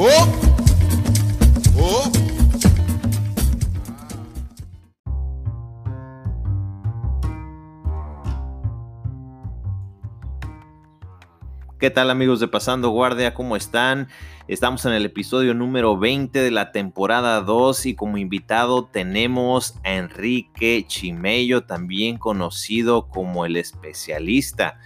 ¿Qué tal amigos de Pasando Guardia? ¿Cómo están? Estamos en el episodio número 20 de la temporada 2 y como invitado tenemos a Enrique Chimello, también conocido como el especialista.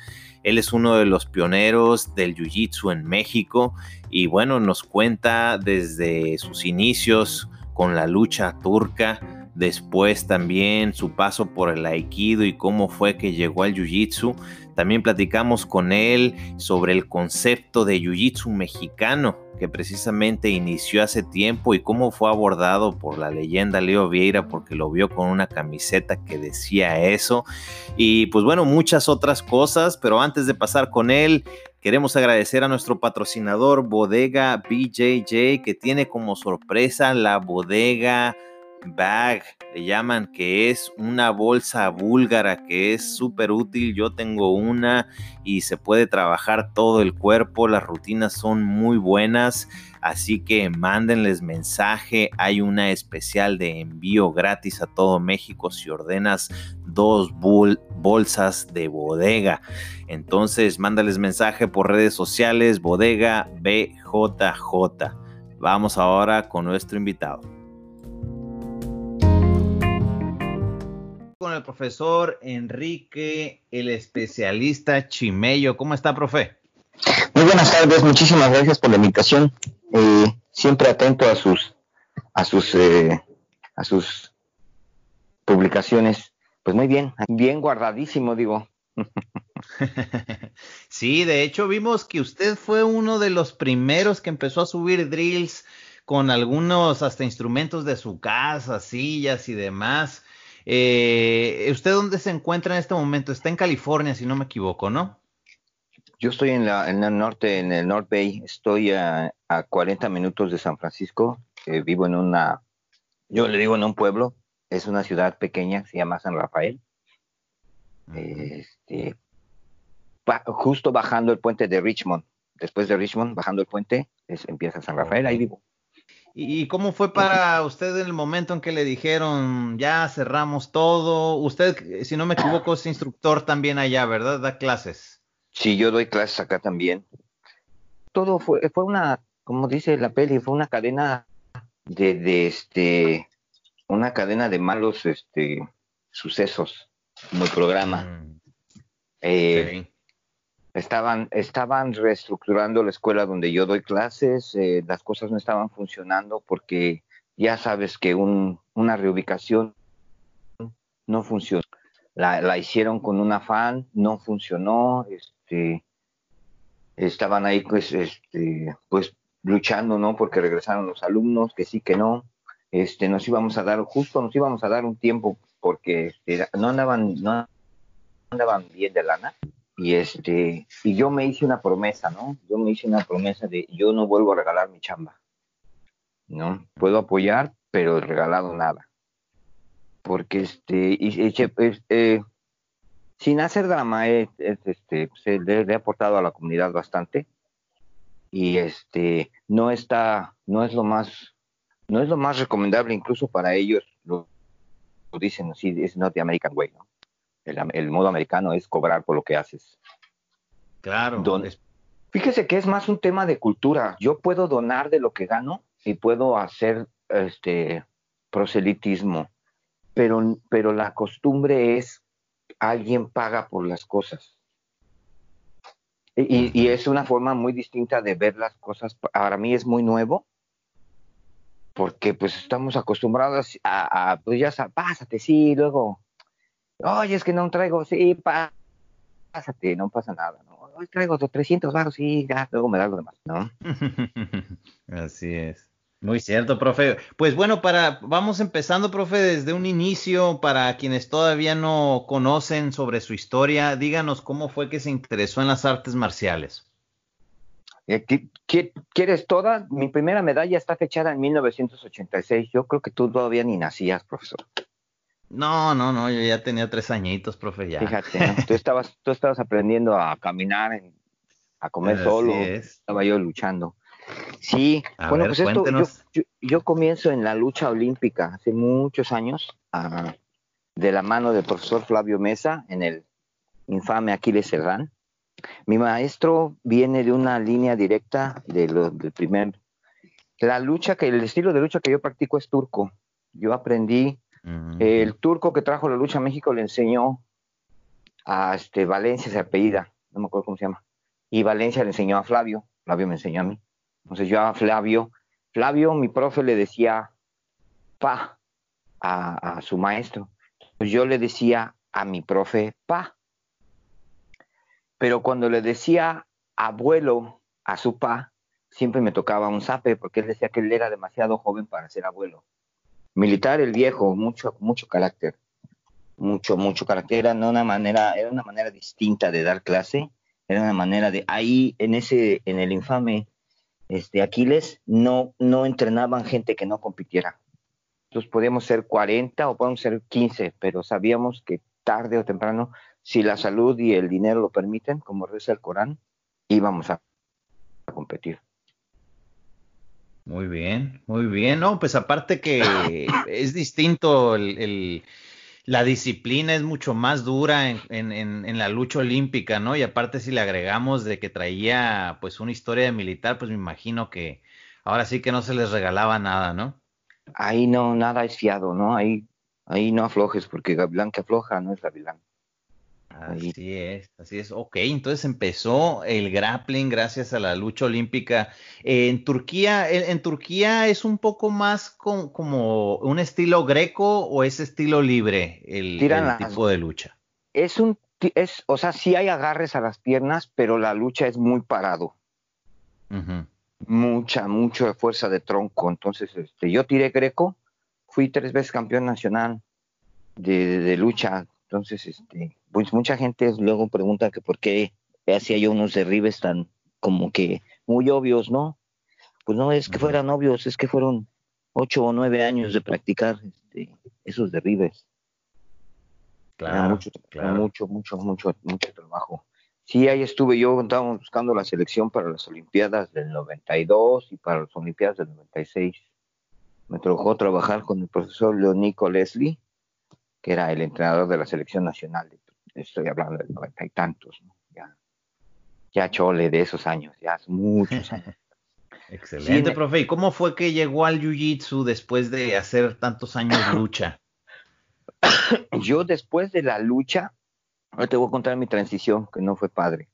Él es uno de los pioneros del Jiu-Jitsu en México y bueno, nos cuenta desde sus inicios con la lucha turca, después también su paso por el aikido y cómo fue que llegó al jiu-jitsu. También platicamos con él sobre el concepto de jiu-jitsu mexicano que precisamente inició hace tiempo y cómo fue abordado por la leyenda Leo Vieira porque lo vio con una camiseta que decía eso. Y pues bueno, muchas otras cosas, pero antes de pasar con él, queremos agradecer a nuestro patrocinador Bodega BJJ que tiene como sorpresa la bodega bag, le llaman, que es una bolsa búlgara que es súper útil. Yo tengo una y se puede trabajar todo el cuerpo. Las rutinas son muy buenas. Así que mándenles mensaje. Hay una especial de envío gratis a todo México si ordenas dos bolsas de bodega. Entonces, mándales mensaje por redes sociales, bodega BJJ. Vamos ahora con nuestro invitado. Con el profesor Enrique, el especialista Chimello. ¿Cómo está, profe? Muy buenas tardes, muchísimas gracias por la invitación. Eh, siempre atento a sus, a sus, eh, a sus publicaciones. Pues muy bien, bien guardadísimo, digo. sí, de hecho vimos que usted fue uno de los primeros que empezó a subir drills con algunos hasta instrumentos de su casa, sillas y demás. Eh, ¿Usted dónde se encuentra en este momento? Está en California, si no me equivoco, ¿no? Yo estoy en, la, en el norte, en el North Bay. Estoy a, a 40 minutos de San Francisco. Eh, vivo en una, yo le digo en un pueblo. Es una ciudad pequeña, se llama San Rafael. Este, justo bajando el puente de Richmond. Después de Richmond, bajando el puente, empieza San Rafael. Ahí vivo. ¿Y cómo fue para usted en el momento en que le dijeron, ya cerramos todo? Usted, si no me equivoco, es instructor también allá, ¿verdad? Da clases. Sí, yo doy clases acá también. Todo fue, fue una, como dice la peli, fue una cadena de, de este, una cadena de malos este, sucesos, como el programa. Mm. Eh, Estaban, estaban reestructurando la escuela donde yo doy clases, eh, las cosas no estaban funcionando porque ya sabes que un, una reubicación no funciona. La, la, hicieron con un afán, no funcionó, este, estaban ahí pues, este, pues luchando, ¿no? Porque regresaron los alumnos, que sí, que no. Este, nos íbamos a dar, justo nos íbamos a dar un tiempo porque no andaban, no andaban bien de lana y este y yo me hice una promesa no yo me hice una promesa de yo no vuelvo a regalar mi chamba no puedo apoyar pero regalado nada. Porque este y, eh, sin hacer drama este pues, le, he aportado a la comunidad bastante. Y este no está no es lo más no es lo más recomendable incluso para ellos lo, lo dicen así es not the American way no el, modo americano es cobrar por lo que haces. Claro. fíjese que es más un tema de cultura. Yo puedo donar de lo que gano y puedo hacer este proselitismo, pero, pero la costumbre es alguien paga por las cosas. Y, es una forma muy distinta de ver las cosas. Para mí es muy nuevo, porque pues estamos acostumbrados a, a pues ya pásate, sí, luego Oye, es que no traigo, sí, pásate, no pasa nada, ¿no? Hoy traigo 300 baros, sí, ya, luego me da lo demás, ¿no? Así es. Muy cierto, profe. Pues bueno, para vamos empezando, profe, desde un inicio para quienes todavía no conocen sobre su historia, díganos cómo fue que se interesó en las artes marciales. Eh, ¿Quieres toda? Mi primera medalla está fechada en 1986. Yo creo que tú todavía ni nacías, profesor. No, no, no, yo ya tenía tres añitos, profe, ya. Fíjate, tú, estabas, tú estabas aprendiendo a caminar, a comer solo, estaba yo luchando. Sí, bueno, pues esto, yo, comienzo en la lucha olímpica hace muchos años, ah, de la mano del profesor Flavio Mesa en el infame Aquiles Serrán. Mi maestro viene de una línea directa de lo, del primer. La lucha que, el estilo de lucha que yo practico es turco. Yo aprendí, el turco que trajo la lucha a México le enseñó a este, Valencia, se apellida, no me acuerdo cómo se llama. Y Valencia le enseñó a Flavio, Flavio me enseñó a mí. Entonces yo a Flavio, Flavio, mi profe le decía pa a, a su maestro. Pues yo le decía a mi profe pa. Pero cuando le decía abuelo a su pa, siempre me tocaba un zape porque él decía que él era demasiado joven para ser abuelo. Militar el viejo, mucho, mucho carácter, mucho, mucho carácter. Era una manera, era una manera distinta de dar clase, era una manera de ahí en ese, en el infame este Aquiles, no, no entrenaban gente que no compitiera. Entonces podíamos ser 40 o podíamos ser 15, pero sabíamos que tarde o temprano si la salud y el dinero lo permiten, como reza el Corán, íbamos a, competir. Muy bien, muy bien. No, pues aparte que es distinto el, la disciplina es mucho más dura en, en, la lucha olímpica, ¿no? Y aparte si le agregamos de que traía pues una historia de militar, pues me imagino que ahora sí que no se les regalaba nada, ¿no? Ahí no, nada es fiado, ¿no? Ahí, ahí no aflojes, porque Gavilán que afloja no es Gavilán. Así es, así es. Ok, entonces empezó el grappling gracias a la lucha olímpica. en Turquía, en, Turquía es un poco más como un estilo greco o es estilo libre el, tipo de lucha. Es un, es, o sea, sí hay agarres a las piernas, pero la lucha es muy parado. Mucha, mucha fuerza de tronco. Entonces, este, yo tiré greco, fui tres veces campeón nacional de, de lucha entonces, este, pues mucha gente luego pregunta que por qué hacía yo unos derribes tan como que muy obvios, ¿no? Pues no es que fueran obvios, es que fueron ocho o nueve años de practicar este, esos derribes. Claro, mucho, mucho, mucho, mucho, mucho trabajo. Sí, ahí estuve yo, estábamos buscando la selección para las Olimpiadas del 92 y para las Olimpiadas del 96. Me tocó trabajar con el profesor Leonico Leslie, que era el entrenador de la selección nacional. Estoy hablando de noventa y tantos, ya, ya chole de esos años, ya hace muchos años. Excelente, profe. ¿Y cómo fue que llegó al Jiu-Jitsu después de hacer tantos años lucha? Yo después de la lucha, ahora te voy a contar mi transición, que no fue padre.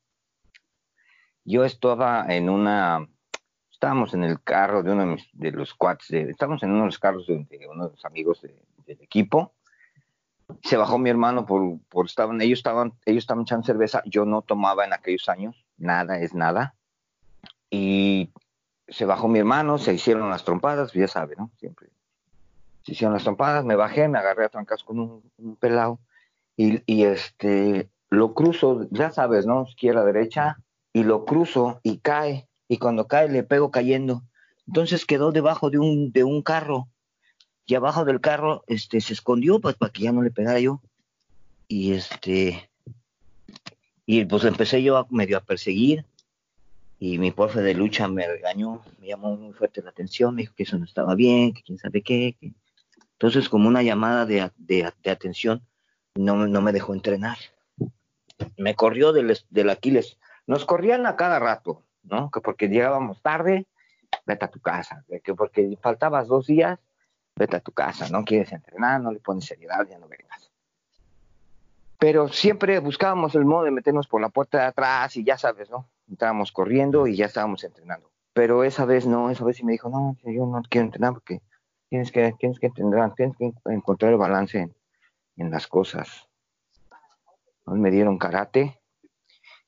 Yo estaba en una, estábamos en el carro de uno de, los quads, de, estábamos en uno de los carros de, uno de los amigos del equipo, se bajó mi hermano por, por estaban, ellos estaban, ellos estaban echando cerveza, yo no tomaba en aquellos años, nada es nada. Y se bajó mi hermano, se hicieron las trompadas, ya sabe, ¿no? Siempre. Se hicieron las trompadas, me bajé, me agarré a trancas con un, pelado y, y, este, lo cruzo, ya sabes, ¿no? Izquierda, derecha, y lo cruzo y cae, y cuando cae le pego cayendo. Entonces quedó debajo de un, de un carro y abajo del carro este, se escondió pues, para que ya no le pegara yo. Y este, y pues empecé yo a, medio a perseguir y mi profe de lucha me regañó, me llamó muy fuerte la atención, me dijo que eso no estaba bien, que quién sabe qué. Entonces como una llamada de, de, atención no, no, me dejó entrenar. Me corrió del, del Aquiles. Nos corrían a cada rato, ¿no? Que porque llegábamos tarde, vete a tu casa, que porque faltabas dos días, vete a tu casa, no quieres entrenar, no le pones seriedad, ya no vengas. Pero siempre buscábamos el modo de meternos por la puerta de atrás y ya sabes, ¿no? Estábamos corriendo y ya estábamos entrenando. Pero esa vez no, esa vez sí me dijo, no, yo no quiero entrenar porque tienes que, tienes que entrenar, tienes que encontrar el balance en, las cosas. Me dieron karate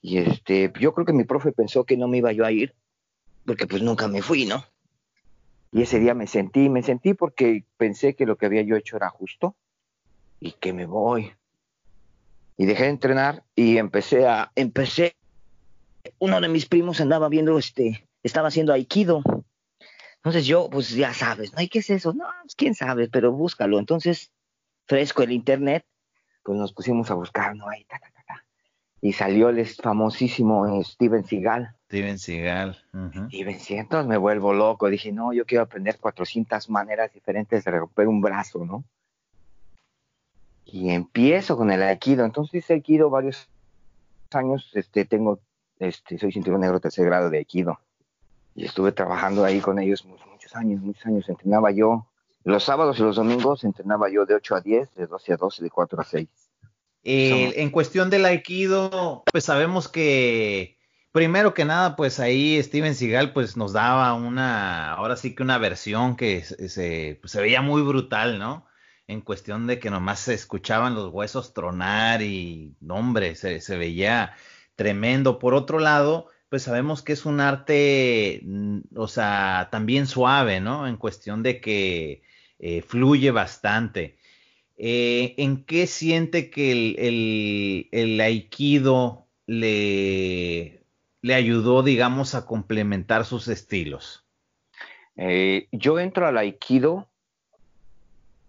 y este, yo creo que mi profe pensó que no me iba yo a ir porque pues nunca me fui, ¿no? Y ese día me sentí, me sentí porque pensé que lo que había yo hecho era justo y que me voy. Y dejé de entrenar y empecé a, empecé, uno de mis primos andaba viendo este, estaba haciendo aikido. Entonces yo, pues ya sabes, ¿no? ¿Y qué es eso? No, pues quién sabe, pero búscalo. Entonces, fresco el internet, pues nos pusimos a buscar, ¿no? Ahí, ta, y salió el famosísimo Steven Seagal. Steven Seagal. Steven Seagal, entonces me vuelvo loco. Dije, no, yo quiero aprender 400 maneras diferentes de romper un brazo, ¿no? Y empiezo con el Aikido. Entonces hice Aikido varios años. Este, tengo, este, soy cinturón negro tercer grado de Aikido. Y estuve trabajando ahí con ellos muchos años, muchos años. Entrenaba yo. Los sábados y los domingos entrenaba yo de 8 a 10, de 12 a 12, de 4 a 6. En cuestión del Aikido, pues sabemos que primero que nada, pues ahí Steven Seagal pues nos daba una, ahora sí que una versión que se, pues, se veía muy brutal, ¿no? En cuestión de que nomás se escuchaban los huesos tronar y, hombre, se, se veía tremendo. Por otro lado, pues sabemos que es un arte, mm, o sea, también suave, ¿no? En cuestión de que eh, fluye bastante. Eh, ¿En qué siente que el, el, aikido le, le, ayudó, digamos, a complementar sus estilos? Eh, yo entro al aikido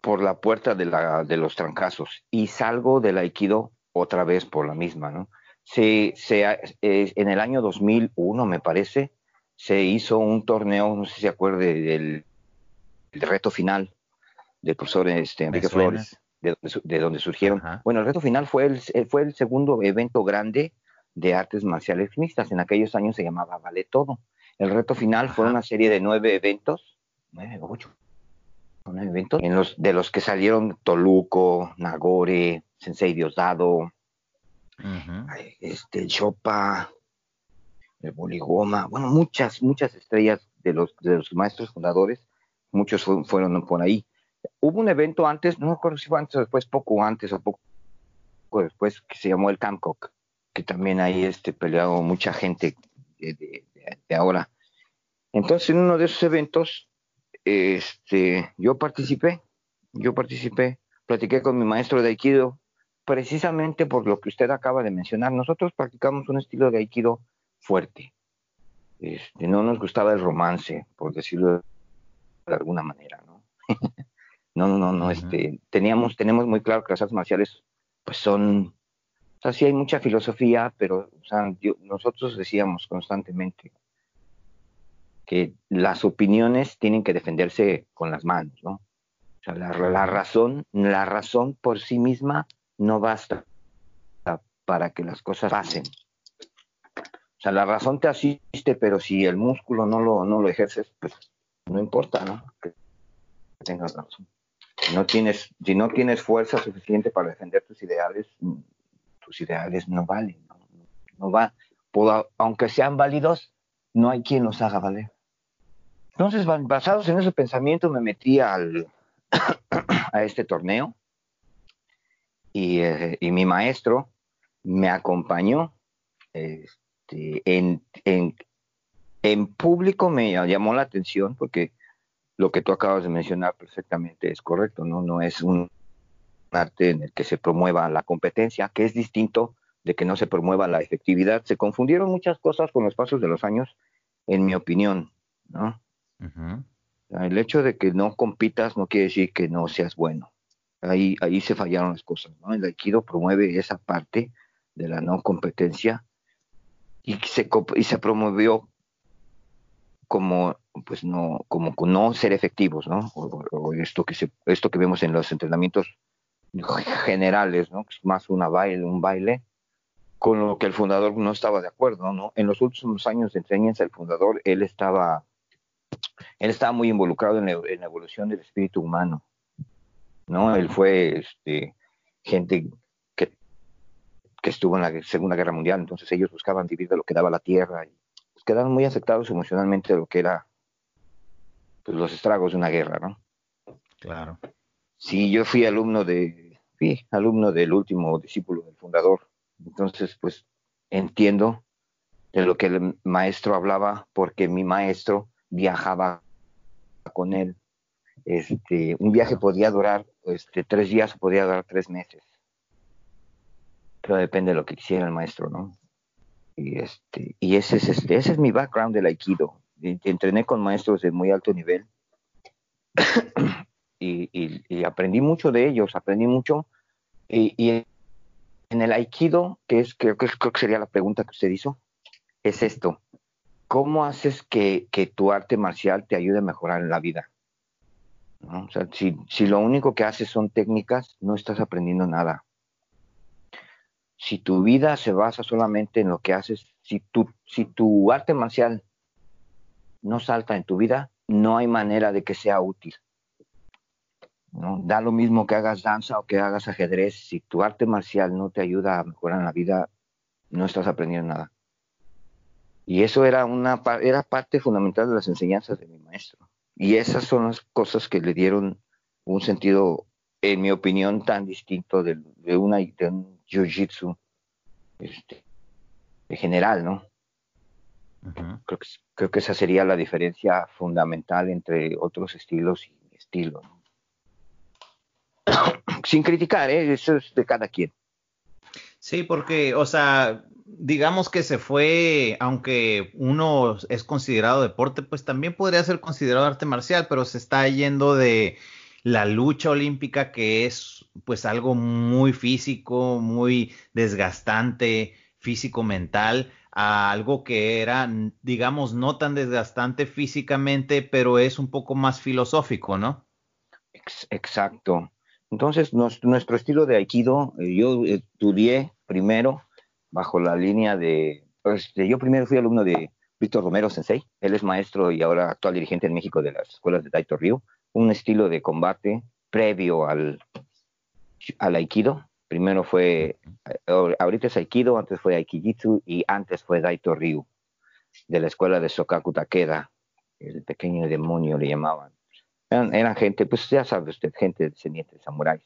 por la puerta de, la, de los trancazos y salgo del aikido otra vez por la misma, ¿no? Se, se, en el año 2001, me parece, se hizo un torneo, no sé si se acuerde, del reto final del profesor este, Enrique Flores de, donde surgieron. Bueno, el reto final fue el, eh, fue el segundo evento grande de artes marciales mixtas. En aquellos años se llamaba Vale Todo. El reto final fue una serie de nueve eventos, nueve, ocho, nueve eventos, en los, de los que salieron Toluco, Nagore, Sensei Diosdado, este, Chopa, el Boligoma, bueno, muchas, muchas estrellas de los, de los maestros fundadores, muchos fueron por ahí. Hubo un evento antes, no me acuerdo si fue antes o después, poco antes o poco después, que se llamó el Camcock, que también ahí este, peleado mucha gente de, ahora. Entonces, en uno de esos eventos, este, yo participé, yo participé, platiqué con mi maestro de Aikido, precisamente por lo que usted acaba de mencionar. Nosotros practicamos un estilo de Aikido fuerte. Este, no nos gustaba el romance, por decirlo de alguna manera, ¿no? No, no, no, este, teníamos, tenemos muy claro que las artes marciales, pues son, o sea, sí hay mucha filosofía, pero, o sea, nosotros decíamos constantemente que las opiniones tienen que defenderse con las manos, ¿no? O sea, la, razón, la razón por sí misma no basta para que las cosas pasen. O sea, la razón te asiste, pero si el músculo no lo, no lo ejerces, pues no importa, ¿no? Que tengas razón. Si no tienes, si no tienes fuerza suficiente para defender tus ideales, tus ideales no valen, no, va, aunque sean válidos, no hay quien los haga valer. Entonces, basados en ese pensamiento, me metí al, a este torneo y, eh, y, mi maestro me acompañó. Este, en, en, en público me llamó la atención porque lo que tú acabas de mencionar perfectamente es correcto, ¿no? No es un arte en el que se promueva la competencia, que es distinto de que no se promueva la efectividad. Se confundieron muchas cosas con los pasos de los años, en mi opinión, ¿no? El hecho de que no compitas no quiere decir que no seas bueno. Ahí, ahí se fallaron las cosas, ¿no? El Aikido promueve esa parte de la no competencia y se, y se promovió como pues no como no ser efectivos no o, esto que esto que vemos en los entrenamientos generales no es más una baile un baile con lo que el fundador no estaba de acuerdo no en los últimos años de enseñanza el fundador él estaba él estaba muy involucrado en la, evolución del espíritu humano no él fue este gente que, que estuvo en la segunda guerra mundial entonces ellos buscaban vivir de lo que daba la tierra y quedaron muy afectados emocionalmente de lo que era pues, los estragos de una guerra, ¿no? Claro. Sí, yo fui alumno de, fui alumno del último discípulo del fundador, entonces pues entiendo de lo que el maestro hablaba, porque mi maestro viajaba con él. Este, un viaje podía durar este, tres días o podía durar tres meses. Pero depende de lo que quisiera el maestro, ¿no? Y, este, y ese, es, este, ese es mi background del Aikido. Entrené con maestros de muy alto nivel y, aprendí mucho de ellos, aprendí mucho y, en el aikido, que es creo que, creo que sería la pregunta que usted hizo, es esto. ¿Cómo haces que, que tu arte marcial te ayude a mejorar en la vida? O sea, si, si lo único que haces son técnicas, no estás aprendiendo nada. Si tu vida se basa solamente en lo que haces, si tu, si tu arte marcial no salta en tu vida, no hay manera de que sea útil. ¿no? Da lo mismo que hagas danza o que hagas ajedrez. Si tu arte marcial no te ayuda a mejorar en la vida, no estás aprendiendo nada. Y eso era, una, era parte fundamental de las enseñanzas de mi maestro. Y esas son las cosas que le dieron un sentido, en mi opinión, tan distinto de, una, de un jiu-jitsu este, general, ¿no? Creo, que, creo que esa sería la diferencia fundamental entre otros estilos y mi estilo. Sin criticar, ¿eh? eso es de cada quien. Sí, porque, o sea, digamos que se fue, aunque uno es considerado deporte, pues también podría ser considerado arte marcial, pero se está yendo de la lucha olímpica, que es pues algo muy físico, muy desgastante, físico-mental, a algo que era, digamos, no tan desgastante físicamente, pero es un poco más filosófico, ¿no? Exacto. Entonces, nuestro estilo de Aikido, eh, yo estudié primero bajo la línea de, pues, yo primero fui alumno de Víctor Romero Sensei, él es maestro y ahora actual dirigente en México de las escuelas de Daito Ryu, un estilo de combate previo al, al Aikido. Primero fue, eh, ahorita es Aikido, antes fue Aikijitsu y antes fue Daito Ryu, de la escuela de Sokaku Takeda, el pequeño demonio le llamaban. Eran, gente, pues ya sabe usted, gente descendiente de samuráis,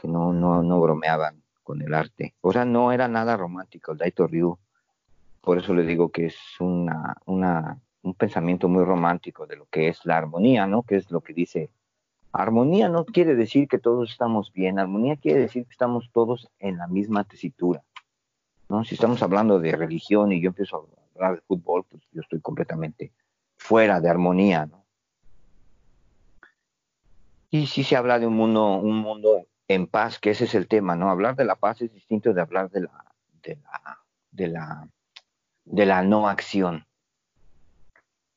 que no, no, no bromeaban con el arte. O sea, no era nada romántico el Daito Ryu. Por eso le digo que es una, una, un pensamiento muy romántico de lo que es la armonía, ¿no? Que es lo que dice. Armonía no quiere decir que todos estamos bien, armonía quiere decir que estamos todos en la misma tesitura. ¿no? Si estamos hablando de religión y yo empiezo a hablar de fútbol, pues yo estoy completamente fuera de armonía, ¿no? Y sí se habla de un mundo, un mundo en paz, que ese es el tema, ¿no? Hablar de la paz es distinto de hablar de la, de la, de la, de la no acción.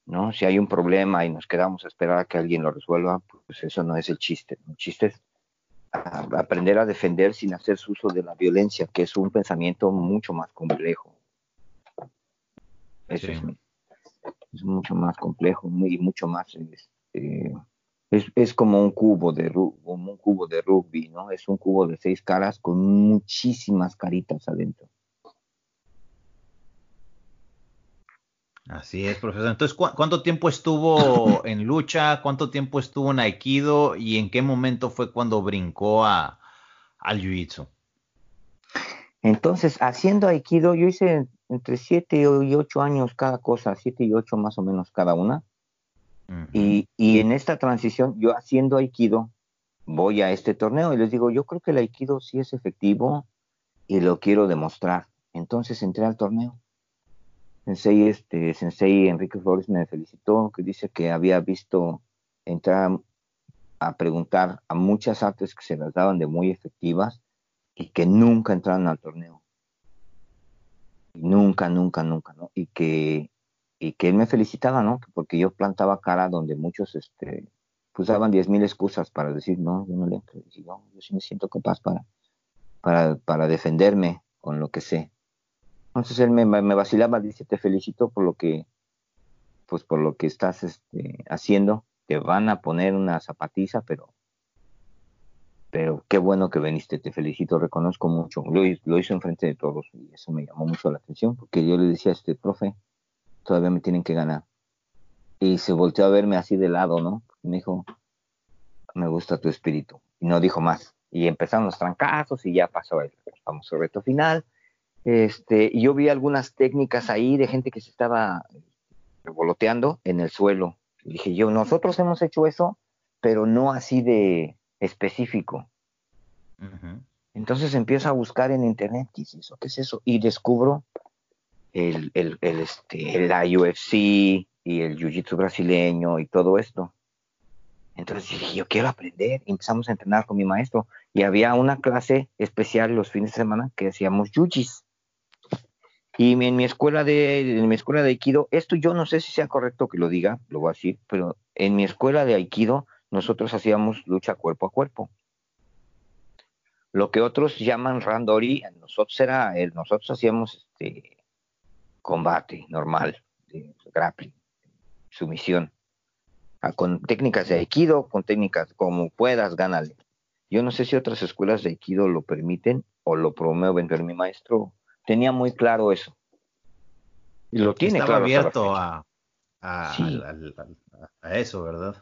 ¿No? Si hay un problema y nos quedamos a esperar a que alguien lo resuelva, pues eso no es el chiste. El chiste es aprender a defender sin hacer uso de la violencia, que es un pensamiento mucho más complejo. Eso es, es, mucho más complejo y mucho más este, es, es, como un cubo de como un cubo de rugby, ¿no? Es un cubo de seis caras con muchísimas caritas adentro. Así es, profesor. Entonces, ¿cuánto tiempo estuvo en lucha? ¿Cuánto tiempo estuvo en Aikido? ¿Y en qué momento fue cuando brincó a, al Jiu-Jitsu? Entonces, haciendo Aikido, yo hice entre siete y ocho años cada cosa, siete y ocho más o menos cada una y, en esta transición, yo haciendo Aikido, voy a este torneo y les digo, yo creo que el Aikido sí es efectivo y lo quiero demostrar. Entonces entré al torneo. Sensei, este, Sensei Enrique Flores me felicitó, que dice que había visto entrar a preguntar a muchas artes que se las daban de muy efectivas y que nunca entraron al torneo. Nunca, nunca, nunca, ¿no? Y que y que él me felicitaba, ¿no? Porque yo plantaba cara donde muchos, este, pues daban diez mil excusas para decir, no, yo no le entro. yo, yo sí me siento capaz para, para, para defenderme con lo que sé. Entonces él me, me, vacilaba, dice, te felicito por lo que, pues por lo que estás este, haciendo. Te van a poner una zapatiza, pero, pero qué bueno que viniste, te felicito, reconozco mucho. Lo, lo hizo enfrente de todos y eso me llamó mucho la atención, porque yo le decía a este profe, todavía me tienen que ganar. Y se volteó a verme así de lado, ¿no? me dijo, me gusta tu espíritu. Y no dijo más. Y empezaron los trancazos y ya pasó el famoso reto final. Este, y yo vi algunas técnicas ahí de gente que se estaba revoloteando en el suelo. Y dije yo, nosotros hemos hecho eso, pero no así de específico. Entonces empiezo a buscar en internet, ¿qué es eso? ¿Qué es eso? Y descubro el, el, el, este, la UFC y el Jiu-Jitsu brasileño y todo esto. Entonces dije, yo quiero aprender. Y empezamos a entrenar con mi maestro. Y había una clase especial los fines de semana que hacíamos yujis. Y en mi escuela de, en mi escuela de Aikido, esto yo no sé si sea correcto que lo diga, lo voy a decir, pero en mi escuela de Aikido nosotros hacíamos lucha cuerpo a cuerpo. Lo que otros llaman randori, nosotros era, nosotros hacíamos este combate normal, de grappling, sumisión. Con técnicas de Aikido, con técnicas como puedas, gánale. Yo no sé si otras escuelas de Aikido lo permiten o lo promueven, pero mi maestro tenía muy claro eso. Y lo tiene Estaba abierto a, a, eso, ¿verdad?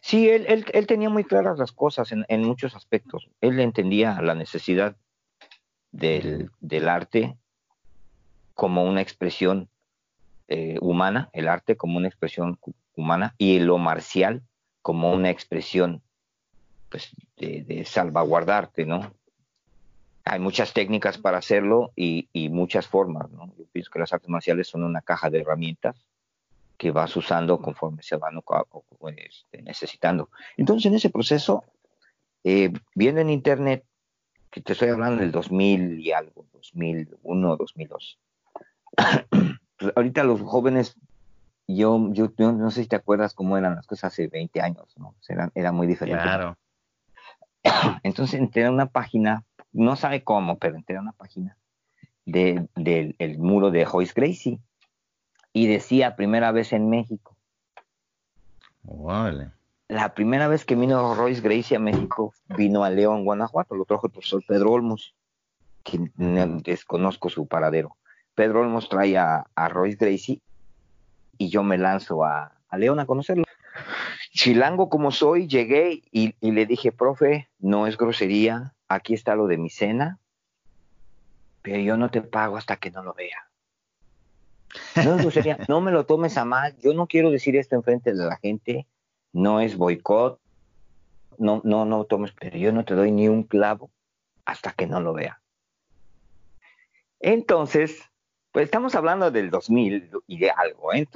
Sí, él, él, él, tenía muy claras las cosas en, en, muchos aspectos. Él entendía la necesidad del, del arte como una expresión eh, humana, el arte como una expresión humana y lo marcial como una expresión pues, de, salvaguardarte, ¿no? Hay muchas técnicas para hacerlo y, muchas formas, ¿no? Yo pienso que las artes marciales son una caja de herramientas que vas usando conforme se van este, necesitando. Entonces, en ese proceso, eh, viendo en Internet, que te estoy hablando del 2000 y algo, 2001, 2002, pues ahorita los jóvenes yo, yo, no sé si te acuerdas cómo eran las cosas hace 20 años, ¿no? Era, era muy diferente. Claro. Entonces entré a una página, no sabe cómo, pero entré a una página del muro de Joyce Gracie y decía primera vez en México. Vale. La primera vez que vino Royce Gracie a México vino a León, Guanajuato, lo trajo el profesor Pedro Olmos, que desconozco su paradero. Pedro Olmos trae a, a Royce Gracie y yo me lanzo a, León a conocerlo. Chilango como soy, llegué y, le dije, profe, no es grosería, aquí está lo de mi cena, pero yo no te pago hasta que no lo vea. No es grosería, no me lo tomes a mal, yo no quiero decir esto enfrente de la gente, no es boicot, no, no, no tomes, pero yo no te doy ni un clavo hasta que no lo vea. Entonces, pues estamos hablando del 2000 y de algo, ¿eh?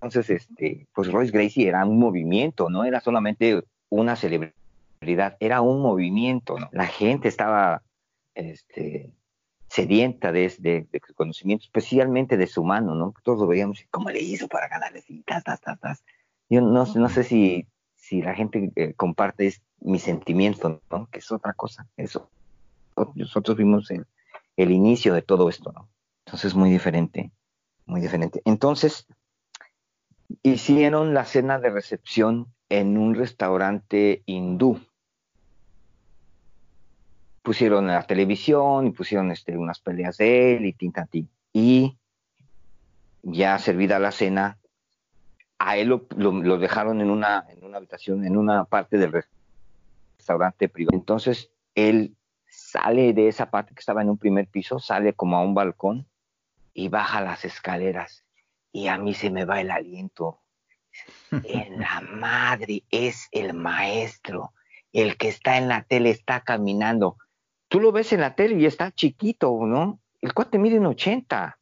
Entonces, este, pues Royce Gracie era un movimiento, no era solamente una celebridad, era un movimiento, ¿no? La gente estaba este, sedienta de, de, de, conocimiento, especialmente de su mano, ¿no? Todos veíamos, ¿cómo le hizo para ganarle? así? Tas, tas, tas, Yo no, no sé si, si la gente eh, comparte mi sentimiento, ¿no? Que es otra cosa. Eso. Nosotros vimos el, el inicio de todo esto, ¿no? Entonces, muy diferente, muy diferente. Entonces, hicieron la cena de recepción en un restaurante hindú. Pusieron la televisión y pusieron este, unas peleas de él y tintantín. Y ya servida la cena, a él lo, dejaron en una, en una habitación, en una parte del restaurante privado. Entonces, él sale de esa parte que estaba en un primer piso, sale como a un balcón y baja las escaleras y a mí se me va el aliento. En la madre es el maestro, el que está en la tele está caminando. Tú lo ves en la tele y está chiquito, ¿no? El cuate mide un 80.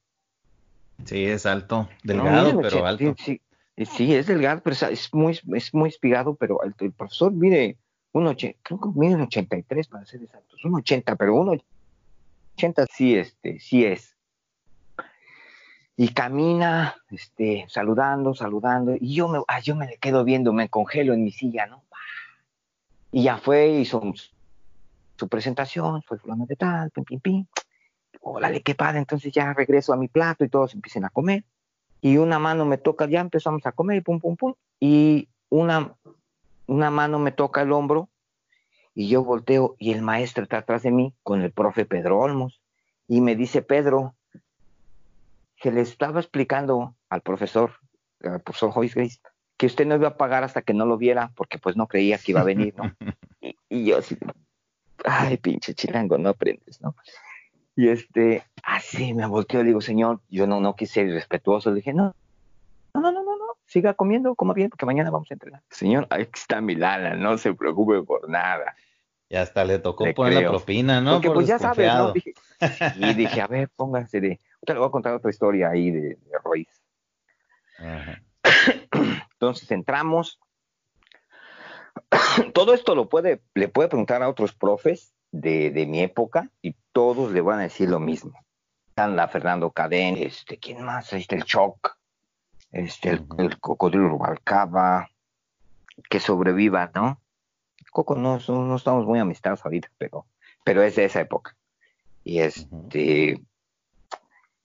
Sí, es alto, delgado, pero alto. Sí, sí, es delgado, pero es muy, es muy espigado, pero alto. El profesor mide un 80, creo que mide un 83 para ser exactos, un 80, pero un 80 sí, este, sí es y camina, este, saludando, saludando, y yo me, yo me le quedo viendo, me congelo en mi silla, ¿no? Y ya fue, hizo su presentación, fue fulano de tal, pim, pim, pim. Órale, qué padre, entonces ya regreso a mi plato y todos empiezan a comer. Y una mano me toca, ya empezamos a comer, y pum, pum, pum. Y una, una mano me toca el hombro, y yo volteo, y el maestro está atrás de mí con el profe Pedro Olmos. Y me dice, Pedro, que le estaba explicando al profesor, al profesor Joyce Grace, que usted no iba a pagar hasta que no lo viera, porque pues no creía que iba a venir, ¿no? y, yo así, ay, pinche chilango, no aprendes, ¿no? Y este, así me volteó, le digo, señor, yo no, no quise ser respetuoso, le dije, no, no, no, no, no, siga comiendo, coma bien, porque mañana vamos a entrenar. Señor, ahí está mi lana, no se preocupe por nada. Y hasta le tocó poner la propina, ¿no? Porque pues ya sabes, ¿no? y dije, a ver, póngase de, te le voy a contar otra historia ahí de, de Royce. Entonces entramos, todo esto lo puede, le puede preguntar a otros profes de, de, mi época y todos le van a decir lo mismo. Están la Fernando Cadén, este, ¿quién más? Este, el Choc, este, el, el Cocodrilo Rubalcaba, que sobreviva, ¿no? Coco no, no estamos muy amistados ahorita, pero, pero es de esa época. Y este,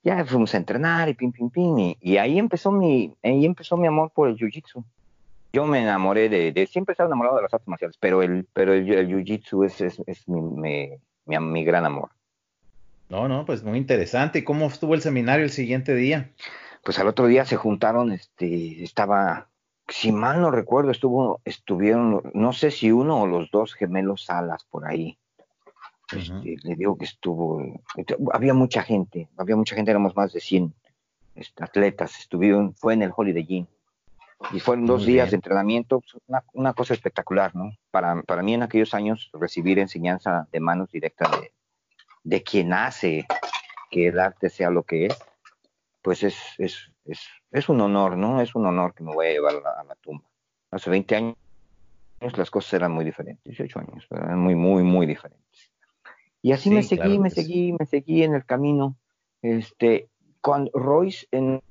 ya fuimos a entrenar y pim, pim, pim, y, y, ahí empezó mi, ahí empezó mi amor por el jiu-jitsu. Yo me enamoré de, de, siempre he estado enamorado de las artes marciales, pero el, pero el, el jiu-jitsu es, es, es mi, mi, mi, mi, gran amor. No, no, pues muy interesante. ¿Y cómo estuvo el seminario el siguiente día? Pues al otro día se juntaron, este, estaba si mal no recuerdo, estuvo, estuvieron, no sé si uno o los dos gemelos Salas por ahí. Este, le digo que estuvo, había mucha gente, había mucha gente, éramos más de 100 este, atletas, estuvieron, fue en el Holiday Inn. Y fueron dos días de entrenamiento, pues, una, una, cosa espectacular, ¿no? Para, para mí en aquellos años recibir enseñanza de manos directas de, de quien hace que el arte sea lo que es, pues es, es, es, es, un honor, ¿no? Es un honor que me voy a llevar a la, a la tumba. Hace 20 años las cosas eran muy diferentes, 18 años, eran muy, muy, muy diferentes. Y así sí, me seguí, claro me seguí, me seguí en el camino. Este, con Royce en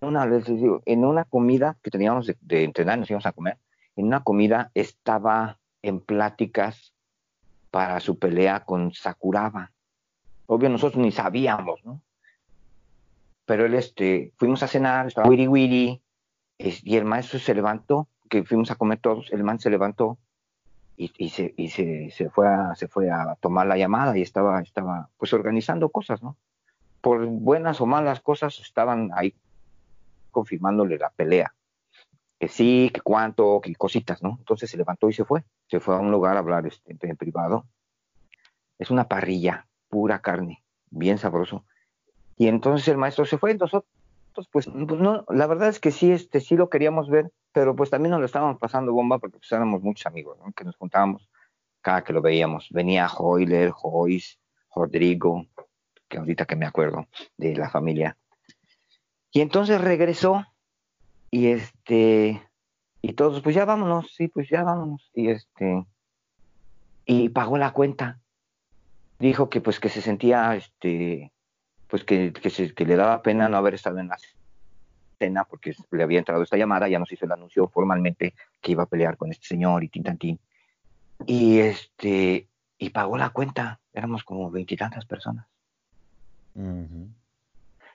una, les digo, en una comida que teníamos de, de entrenar, nos íbamos a comer, en una comida estaba en pláticas para su pelea con Sakuraba. Obvio, nosotros ni sabíamos, ¿no? pero él, este, fuimos a cenar, estaba wiri wiri, y el maestro se levantó, que fuimos a comer todos, el man se levantó y, y, se, y se, se, fue a, se fue a tomar la llamada y estaba, estaba pues organizando cosas, ¿no? Por buenas o malas cosas estaban ahí confirmándole la pelea. Que sí, que cuánto, que cositas, ¿no? Entonces se levantó y se fue. Se fue a un lugar a hablar este, en privado. Es una parrilla, pura carne, bien sabroso. Y entonces el maestro se fue, nosotros, pues, pues, no, la verdad es que sí, este, sí lo queríamos ver, pero pues también nos lo estábamos pasando bomba porque pues éramos muchos amigos, ¿no? que nos juntábamos cada que lo veíamos. Venía Hoyler, Joyce, Rodrigo, que ahorita que me acuerdo de la familia. Y entonces regresó y este, y todos, pues ya vámonos, sí, pues ya vámonos. Y este, y pagó la cuenta. Dijo que pues que se sentía, este, pues que, que, se, que, le daba pena no haber estado en la cena porque le había entrado esta llamada, ya nos hizo el anuncio formalmente que iba a pelear con este señor y tintantín. Y este, y pagó la cuenta, éramos como veintitantas personas. Uh -huh.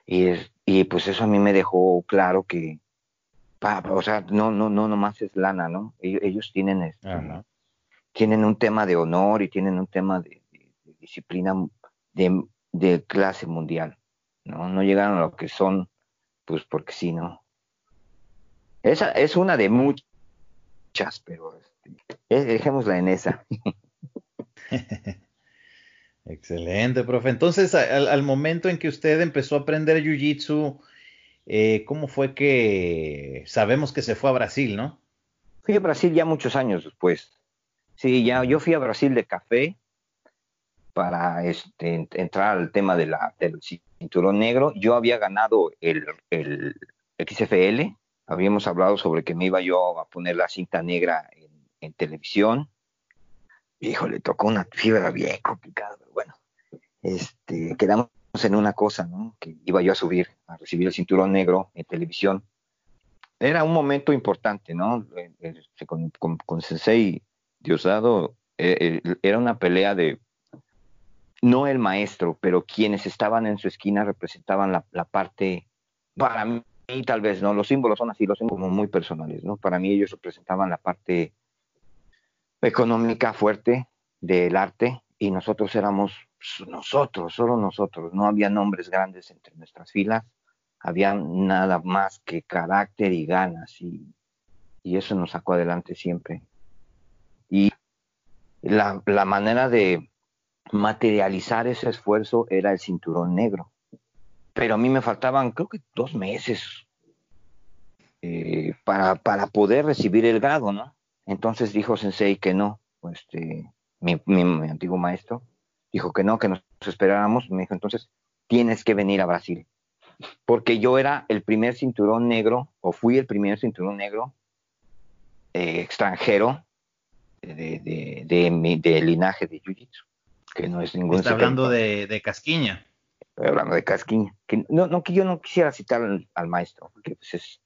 y, es, y pues eso a mí me dejó claro que, pa, o sea, no, no, no, nomás es lana, ¿no? Ellos, ellos tienen, este, tienen un tema de honor y tienen un tema de, de, de disciplina, de, de clase mundial, ¿no? No llegaron a lo que son, pues porque sí, ¿no? Esa es una de muchas, pero este, dejémosla en esa. Excelente, profe. Entonces, al, momento en que usted empezó a aprender Jiu-Jitsu, eh, ¿cómo fue que sabemos que se fue a Brasil, no? Fui a Brasil ya muchos años después. Sí, ya yo fui a Brasil de café para este, entrar al tema del cinturón negro. Yo había ganado el, XFL, habíamos hablado sobre que me iba yo a poner la cinta negra en, televisión. Híjole, tocó una fibra bien complicada, este, quedamos en una cosa. Que iba yo a subir, a recibir el cinturón negro en televisión. Era un momento importante, ¿no? Este, con, con, con Sensei Diosdado, eh, era una pelea de no el maestro, pero quienes estaban en su esquina representaban la, parte, para mí tal vez, ¿no? Los símbolos son así, los símbolos como muy personales, ¿no? Para mí ellos representaban la parte económica fuerte del arte y nosotros éramos nosotros, solo nosotros, no había nombres grandes entre nuestras filas, había nada más que carácter y ganas y, y eso nos sacó adelante siempre. Y la, la manera de, materializar ese esfuerzo era el cinturón negro. Pero a mí me faltaban, creo que dos meses eh, para, para poder recibir el grado, ¿no? Entonces dijo Sensei que no, este, mi, mi, mi, antiguo maestro, dijo que no, que nos esperáramos. Me dijo, entonces tienes que venir a Brasil. Porque yo era el primer cinturón negro, o fui el primer cinturón negro eh, extranjero de, de, linaje de Jiu-Jitsu, que no es ningún Está hablando de, Casquiña. Estoy hablando de Casquiña. Que no, no, que yo no quisiera citar al, maestro, porque pues es,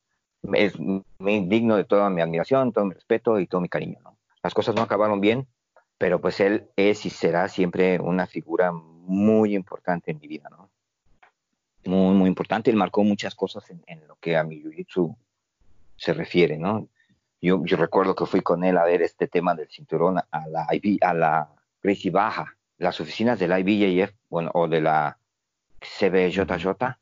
es digno de toda mi admiración, todo mi respeto y todo mi cariño. ¿no? Las cosas no acabaron bien, pero pues él es y será siempre una figura muy importante en mi vida, ¿no? Muy, muy importante. Él marcó muchas cosas en, lo que a mi jiu-jitsu se refiere, ¿no? Yo, yo, recuerdo que fui con él a ver este tema del cinturón a la, a la Gracie Baja, las oficinas del IBJF, bueno, o de la CBJJ,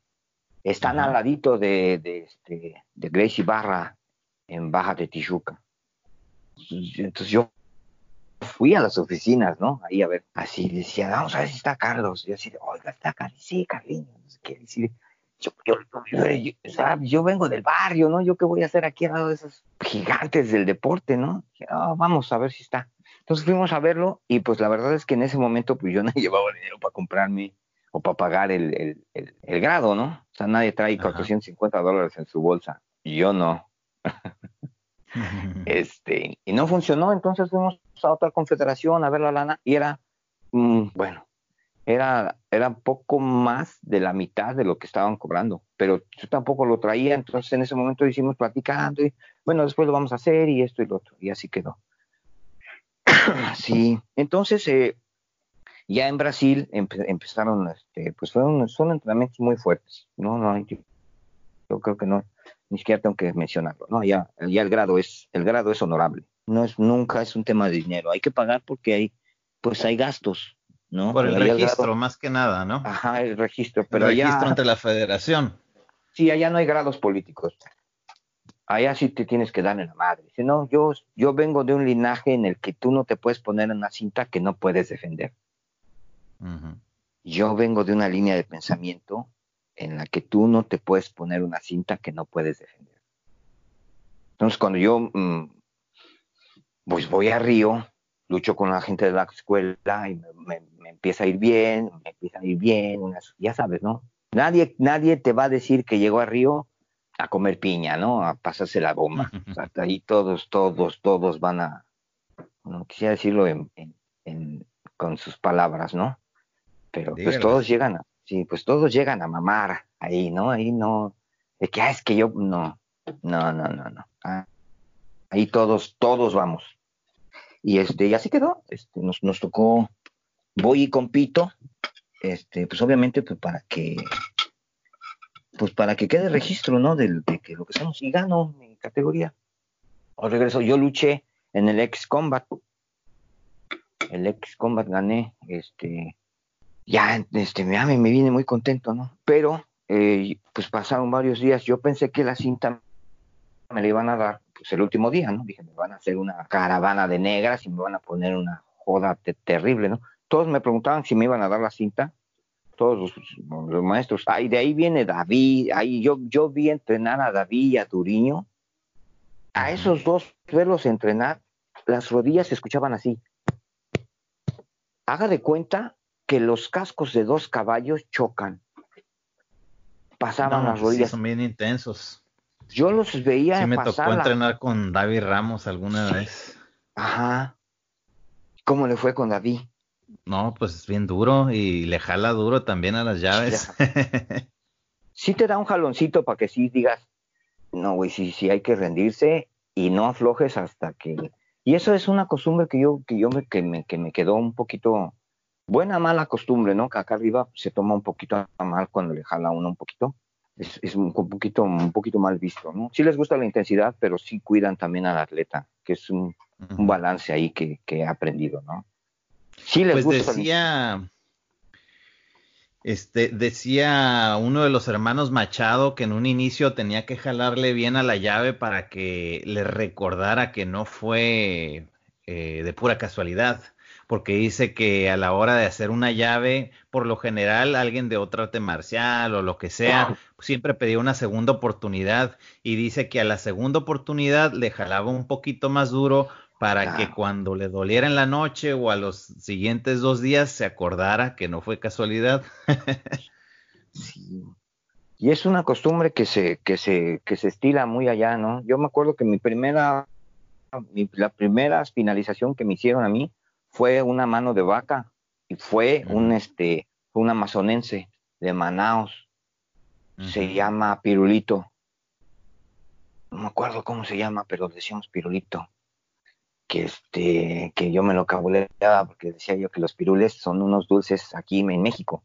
están al ladito de, de, este, de Gracie Barra en Baja de Tijuca. Entonces yo fui a las oficinas, ¿no? Ahí a ver, así decía, vamos a ver si está Carlos. Y yo así, oiga, está Carlos, sí, Carliño, no sé qué decir. Yo, yo, yo, vengo del barrio, ¿no? Yo qué voy a hacer aquí al lado de esos gigantes del deporte, ¿no? Ah, vamos a ver si está. Entonces fuimos a verlo y pues la verdad es que en ese momento pues yo no llevaba dinero para comprarme o para pagar el, el, el, grado, ¿no? O sea, nadie trae 450 dólares en su bolsa. Y yo no. este, y no funcionó, entonces fuimos a otra confederación a ver la lana y era, mm, bueno, era, era poco más de la mitad de lo que estaban cobrando, pero yo tampoco lo traía, entonces en ese momento hicimos platicando y bueno, después lo vamos a hacer y esto y lo otro, y así quedó. sí, entonces eh, ya en Brasil empezaron, este, pues fueron, son entrenamientos muy fuertes, no, no, yo creo que no, ni siquiera tengo que mencionarlo, ¿no? Ya, ya el grado es, el grado es honorable. No es, nunca es un tema de dinero. Hay que pagar porque hay, pues hay gastos, ¿no? Por el registro, más que nada, ¿no? Ajá, el registro, pero el registro ante la federación. Sí, allá no hay grados políticos. Allá sí te tienes que dar en la madre. Si no, yo, yo vengo de un linaje en el que tú no te puedes poner en una cinta que no puedes defender. Yo vengo de una línea de pensamiento en la que tú no te puedes poner una cinta que no puedes defender. Entonces, cuando yo mm, pues voy a Río, lucho con la gente de la escuela y me, empieza a ir bien, me empieza a ir bien, ya sabes, ¿no? Nadie, nadie te va a decir que llegó a Río a comer piña, ¿no? A pasarse la bomba. Hasta ahí todos, todos, todos van a, no quisiera decirlo con sus palabras, ¿no? Pero pues todos llegan a, Sí, pues todos llegan a mamar ahí, ¿no? Ahí no, de que, ah, es que yo, no, no, no, no, no. Ah, ahí todos, todos vamos. Y este, y así quedó, este, nos, nos tocó, voy y compito, este, pues obviamente, pues para que, pues para que quede registro, ¿no? De, que lo que somos, y gano mi categoría. O regreso, yo luché en el ex combat, el ex combat gané, este, ya este, me, me vine muy contento, ¿no? Pero, eh, pues pasaron varios días, yo pensé que la cinta me la iban a dar, pues el último día, ¿no? Dije, me van a hacer una caravana de negras y me van a poner una joda terrible, ¿no? Todos me preguntaban si me iban a dar la cinta, todos los, maestros, ahí de ahí viene David, ahí yo, yo vi entrenar a David y a Duriño, a esos dos, verlos entrenar, las rodillas se escuchaban así. Haga de cuenta que los cascos de dos caballos chocan. Pasaban las rodillas. son bien intensos. Yo los veía. Sí, me tocó entrenar con David Ramos alguna vez. Ajá. ¿Cómo le fue con David? No, pues es bien duro y le jala duro también a las llaves. sí te da un jaloncito para que sí digas, no, güey, sí, sí hay que rendirse y no aflojes hasta que... Y eso es una costumbre que yo, que yo me, que me, que me quedó un poquito buena mala costumbre, ¿no? Que acá arriba se toma un poquito mal cuando le jala uno un poquito. Es, un, poquito, un poquito mal visto, ¿no? Sí les gusta la intensidad, pero sí cuidan también al atleta, que es un, balance ahí que, he aprendido, ¿no? Sí les pues Decía, este, decía uno de los hermanos Machado que en un inicio tenía que jalarle bien a la llave para que le recordara que no fue eh, de pura casualidad porque dice que a la hora de hacer una llave, por lo general alguien de otro arte marcial o lo que sea, siempre pedía una segunda oportunidad y dice que a la segunda oportunidad le jalaba un poquito más duro para que cuando le doliera en la noche o a los siguientes dos días se acordara que no fue casualidad. sí. Y es una costumbre que se, que se, que se estila muy allá, ¿no? Yo me acuerdo que mi primera la primera finalización que me hicieron a mí fue una mano de vaca y fue un este un amazonense de Manaos. Se llama Pirulito. No me acuerdo cómo se llama, pero decíamos Pirulito. Que este, que yo me lo cabuleaba porque decía yo que los pirules son unos dulces aquí en México.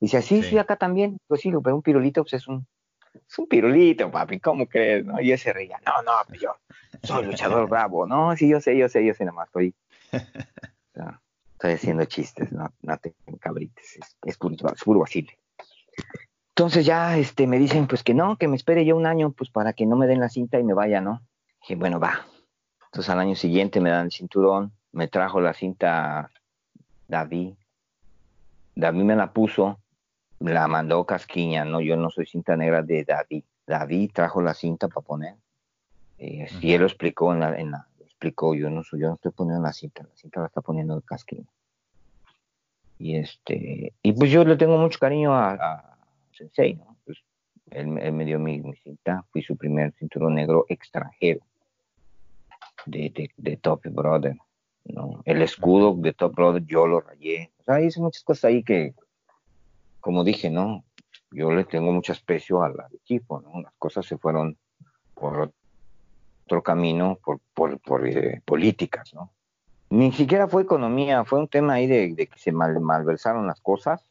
Dice, así, sí. acá también. Pues sí, pero un pirulito pues es un, es un pirulito, papi, ¿cómo crees? ¿no? Y ese reía, no, no, pues yo soy luchador bravo. No, sí, yo sé, yo sé, yo sé, nada más estoy. Estoy haciendo chistes, no, no te cabrites, es, es, puro, es puro Entonces ya este, me dicen pues que no, que me espere yo un año pues para que no me den la cinta y me vaya, ¿no? Dije, bueno, va. Entonces al año siguiente me dan el cinturón, me trajo la cinta David. David me la puso, me la mandó Casquiña, no, yo no soy cinta negra de David. David trajo la cinta para poner. Y, y él lo explicó en la, en la, explicó, yo no yo no estoy poniendo la cinta, la cinta la está poniendo el casquillo. Y este, y pues yo le tengo mucho cariño a, Sensei, ¿no? Pues él, me dio mi, cinta, fui su primer cinturón negro extranjero de, de, Top Brother, ¿no? El escudo de Top Brother yo lo rayé. O sea, hice muchas cosas ahí que, como dije, ¿no? Yo le tengo mucho aprecio al, al equipo, ¿no? Las cosas se fueron por otro camino por, por, eh, políticas, ¿no? Ni siquiera fue economía, fue un tema ahí de, que se mal, malversaron las cosas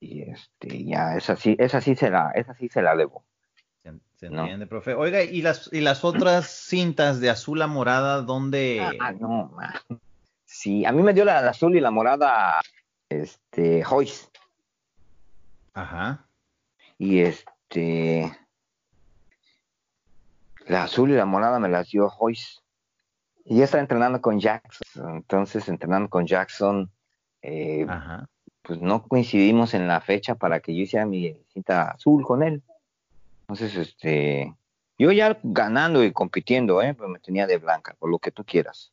y este ya esa sí, esa sí se la, esa sí se la debo. Se, entiende, profe. Oiga, ¿y las, y las otras cintas de azul a morada, dónde? Ah, no, sí, a mí me dio la, azul y la morada, este, Joyce. Ajá. Y este, la azul y la morada me las dio Joyce. Y ya estaba entrenando con Jackson. Entonces, entrenando con Jackson, eh, pues no coincidimos en la fecha para que yo hiciera mi cinta azul con él. Entonces, este, yo ya ganando y compitiendo, ¿eh? Pues me tenía de blanca, por lo que tú quieras.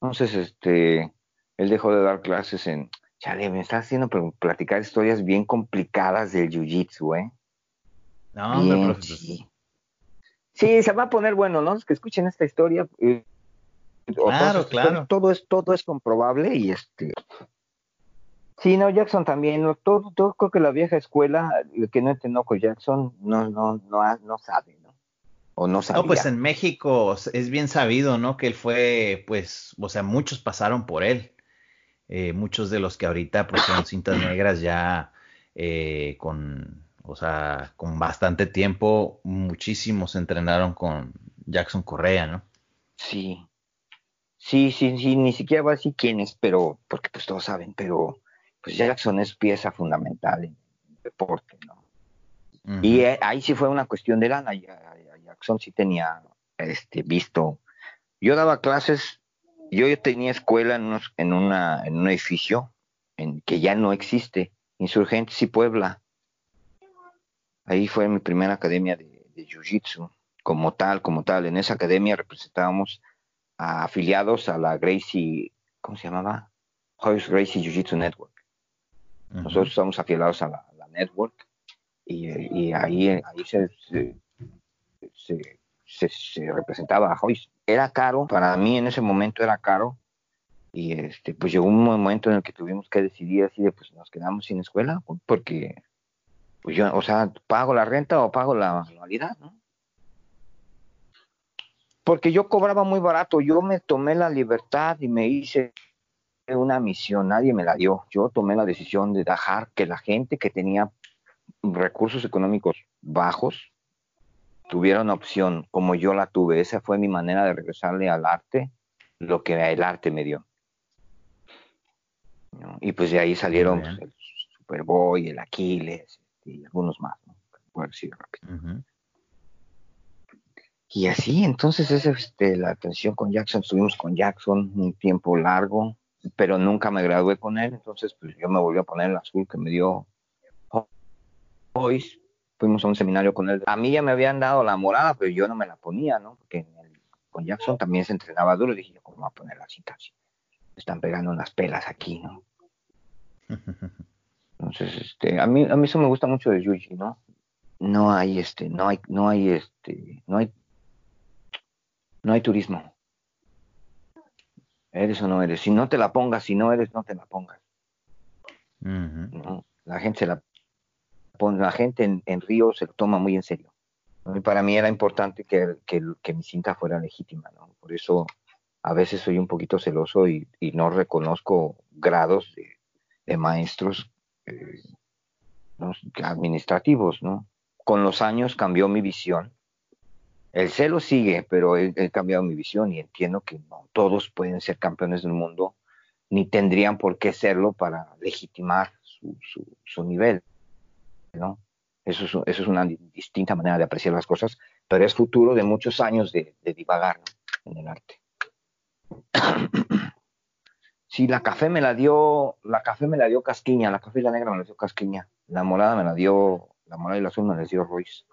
Entonces, este, él dejó de dar clases en, chale, me está haciendo platicar historias bien complicadas del jiu-jitsu, ¿eh? No, bien, sí. Sí, se va a poner bueno, ¿no? Los que escuchen esta historia. Eh, claro, claro. Todo, es, todo es comprobable y este. Sí, no, Jackson también, todo, todo, creo que la vieja escuela, el que no entendió con Jackson, no, no, no, no sabe, ¿no? O no sabe. No, pues en México es bien sabido, ¿no? Que él fue, pues, o sea, muchos pasaron por él. Eh, muchos de los que ahorita pues son cintas negras ya eh, con o sea, con bastante tiempo, muchísimos entrenaron con Jackson Correa, ¿no? Sí. Sí, sí, sí, ni siquiera voy a decir quién es, pero, porque pues todos saben, pero pues Jackson es pieza fundamental en el deporte, ¿no? Y eh, ahí sí fue una cuestión de lana. Jackson sí tenía este, visto. Yo daba clases, yo, tenía escuela en, en, una, en un edificio en, que ya no existe, Insurgentes y Puebla. Ahí fue mi primera academia de, Jiu-Jitsu, como tal, como tal. En esa academia representábamos a afiliados a la Gracie, ¿cómo se llamaba? Hoyos Gracie Jiu-Jitsu Network. Nosotros estamos afiliados a la, network y, ahí, ahí se, se, representaba a Joyce. Era caro, para mí en ese momento era caro. Y este, pues llegó un momento en el que tuvimos que decidir así de pues nos quedamos sin escuela, porque pues yo, o sea, pago la renta o pago la anualidad, ¿no? Porque yo cobraba muy barato, yo me tomé la libertad y me hice una misión, nadie me la dio. Yo tomé la decisión de dejar que la gente que tenía recursos económicos bajos tuviera una opción como yo la tuve. Esa fue mi manera de regresarle al arte lo que el arte me dio. Y pues de ahí salieron pues, el Superboy, el Aquiles, y algunos más, ¿no? rápido. Y así, entonces, es este, la atención con Jackson, estuvimos con Jackson un tiempo largo, pero nunca me gradué con él, entonces pues yo me volví a poner el azul que me dio hoy. Fuimos a un seminario con él. A mí ya me habían dado la morada, pero yo no me la ponía, ¿no? Porque con Jackson también se entrenaba duro. Dije, ¿cómo voy a poner la cita así? están pegando unas pelas aquí, ¿no? Entonces, este, a mí, a mí eso me gusta mucho de Yuji, ¿no? No hay, este, no hay, no hay, este, no hay, no hay turismo. Eres o no eres. Si no te la pongas, si no eres, no te la pongas. ¿No? La gente se la la gente en, en, Río se lo toma muy en serio. Y para mí era importante que, que, mi cinta fuera legítima, ¿no? Por eso a veces soy un poquito celoso y, y no reconozco grados de, de maestros eh, administrativos, ¿no? Con los años cambió mi visión. El celo sigue, pero he, cambiado mi visión y entiendo que no todos pueden ser campeones del mundo, ni tendrían por qué serlo para legitimar su, su, su nivel. ¿no? Eso es, eso es, una distinta manera de apreciar las cosas, pero es futuro de muchos años de, divagar en el arte. sí, la café me la dio, la café me la dio Casquiña, la café y la negra me la dio Casquiña, la morada me la dio, la morada y la azul me la dio Ruiz.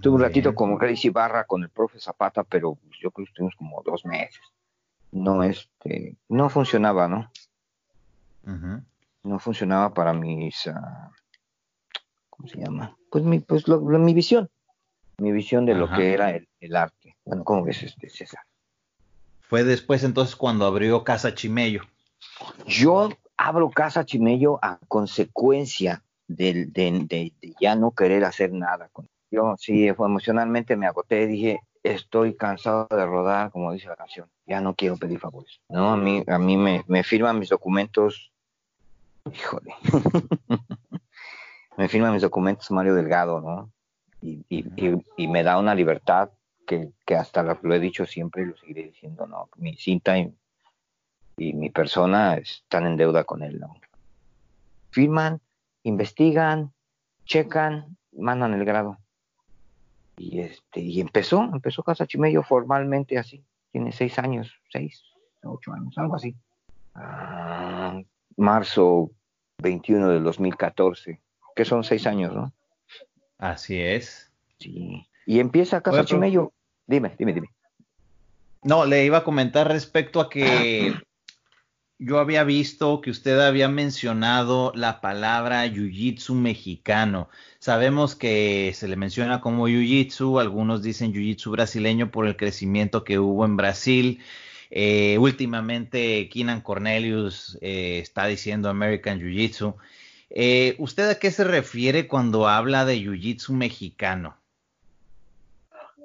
Tuve un ratito como Gracie Barra con el profe Zapata, pero yo creo que estuvimos como dos meses. No, este, no funcionaba, ¿no? No funcionaba para mis, uh, ¿cómo se llama? Pues mi, pues mi visión, mi visión de lo que era el, arte. Bueno, ¿cómo ves este César? Fue después entonces cuando abrió Casa Chimello. Yo abro Casa Chimello a consecuencia de, de, ya no querer hacer nada. Yo sí, emocionalmente me agoté, dije, estoy cansado de rodar, como dice la canción, ya no quiero pedir favores. No, a mí, a mí me, me firman mis documentos, híjole, me firma mis documentos Mario Delgado, ¿no? Y, y, me da una libertad que, que, hasta lo he dicho siempre y lo seguiré diciendo, ¿no? Mi cinta y, mi persona están en deuda con él, ¿no? Firman, investigan, checan, mandan el grado. Y este, y empezó, empezó Casa Chimello formalmente así. Tiene seis años, seis, ocho años, algo así. Ah, marzo 21 del 2014 que son seis años, ¿no? Así es. Sí. Y empieza Casa Chimello. Dime, dime, dime. No, le iba a comentar respecto a que yo había visto que usted había mencionado la palabra jiu-jitsu mexicano. Sabemos que se le menciona como jiu-jitsu, algunos dicen jiu-jitsu brasileño por el crecimiento que hubo en Brasil. Eh, últimamente, Keenan Cornelius eh, está diciendo American Jiu-Jitsu. Eh, ¿Usted a qué se refiere cuando habla de Jiu-Jitsu mexicano?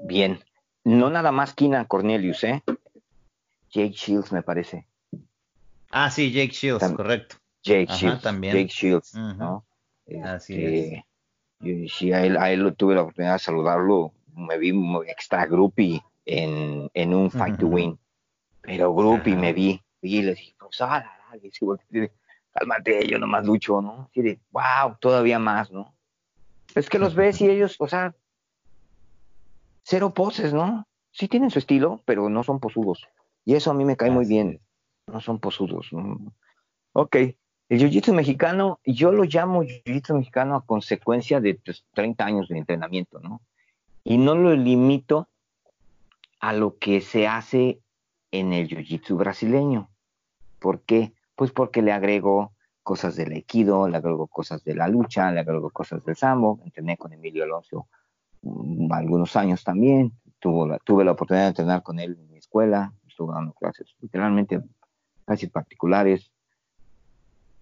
Bien, no nada más Keenan Cornelius, ¿eh? Jake Shields me parece. Ah, sí, Jake Shields, correcto. Jake Shields, también. Jake Shields, ¿no? Así este, es. sí, a él, a él tuve la oportunidad de saludarlo, me vi extra groupie en, en un Fight to Win, pero groupie me vi, y le dije, pues, ah, cálmate, yo nomás lucho, ¿no? Así de, wow, todavía más, ¿no? Es que los ves y ellos, o sea, cero poses, ¿no? Sí tienen su estilo, pero no son posudos. Y eso a mí me cae muy bien. No son posudos. Ok. El jiu-jitsu mexicano, yo lo llamo jiu-jitsu mexicano a consecuencia de 30 pues, años de entrenamiento, ¿no? Y no lo limito a lo que se hace en el jiu-jitsu brasileño. ¿Por qué? Pues porque le agrego cosas del aikido, le agrego cosas de la lucha, le agrego cosas del sambo, entrené con Emilio Alonso algunos años también, tuve la, oportunidad de entrenar con él en mi escuela, estuve dando clases literalmente casi particulares,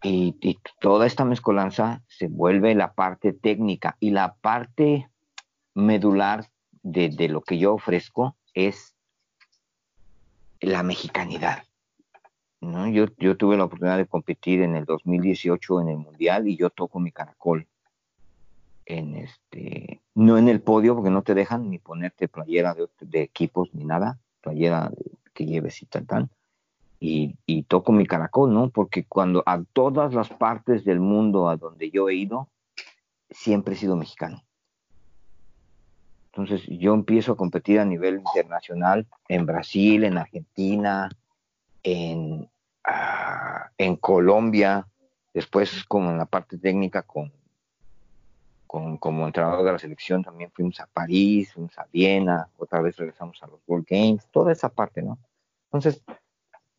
y, toda esta mezcolanza se vuelve la parte técnica y la parte medular de, de lo que yo ofrezco es la mexicanidad. ¿no? Yo, yo tuve la oportunidad de competir en el 2018 en el Mundial y yo toco mi caracol. En este, no en el podio porque no te dejan ni ponerte playera de, equipos ni nada, playera que lleves y tal, tal. Y, toco mi caracol, ¿no? Porque cuando a todas las partes del mundo a donde yo he ido, siempre he sido mexicano. Entonces yo empiezo a competir a nivel internacional en Brasil, en Argentina, en, Ah, en Colombia, después como en la parte técnica con, como entrenador de la selección también fuimos a París, fuimos a Viena, otra vez regresamos a los World Games, toda esa parte, ¿no? Entonces,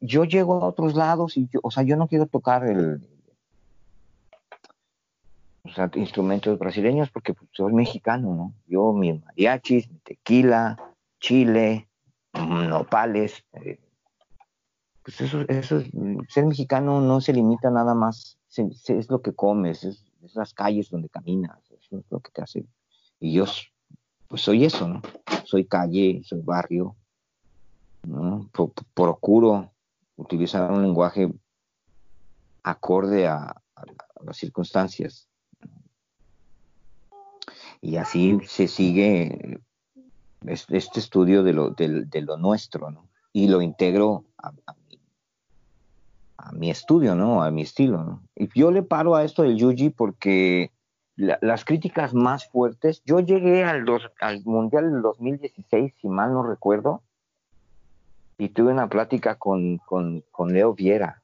yo llego a otros lados y yo, o sea, yo no quiero tocar el, o sea, instrumentos brasileños porque pues, soy mexicano, ¿no? Yo, mi mariachis, mi tequila, chile, nopales, eh, pues eso, eso, ser mexicano no se limita nada más, es lo que comes, es, las calles donde caminas, lo que te hace. Y yo, pues soy eso, ¿no? Soy calle, soy barrio, ¿no? procuro utilizar un lenguaje acorde a, las circunstancias. Y así se sigue este, estudio de lo, de, lo nuestro, ¿no? Y lo integro a, mi, estudio, ¿no? A mi estilo. Y yo le paro a esto del Yuji porque las críticas más fuertes, yo llegué al, al Mundial del 2016, si mal no recuerdo, y tuve una plática con, con, con Leo Viera,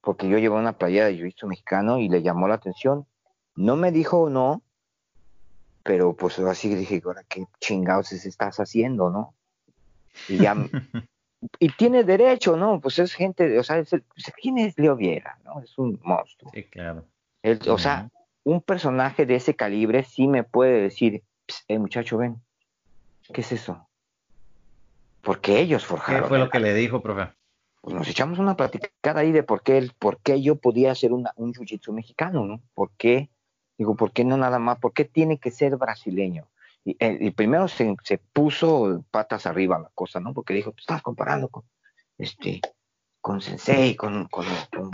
porque yo llevé una playa de jiu mexicano y le llamó la atención. No me dijo no, pero pues así dije, ahora qué chingados estás haciendo, ¿no? Y ya, y tiene derecho, ¿no? Pues es gente, o sea, es ¿quién es Leo Viera, no? Es un monstruo. Sí, claro. o sea, un personaje de ese calibre sí me puede decir, eh, muchacho, ven, ¿qué es eso? Porque ellos forjaron. ¿Qué fue lo que le dijo, profe? Pues nos echamos una platicada ahí de por qué, por qué yo podía ser un jiu-jitsu mexicano, ¿no? ¿Por qué? Digo, ¿por qué no nada más? ¿Por qué tiene que ser brasileño? Y, primero se, puso patas arriba la cosa, ¿no? Porque dijo, tú estás comparando con, este, con Sensei, con, con, con,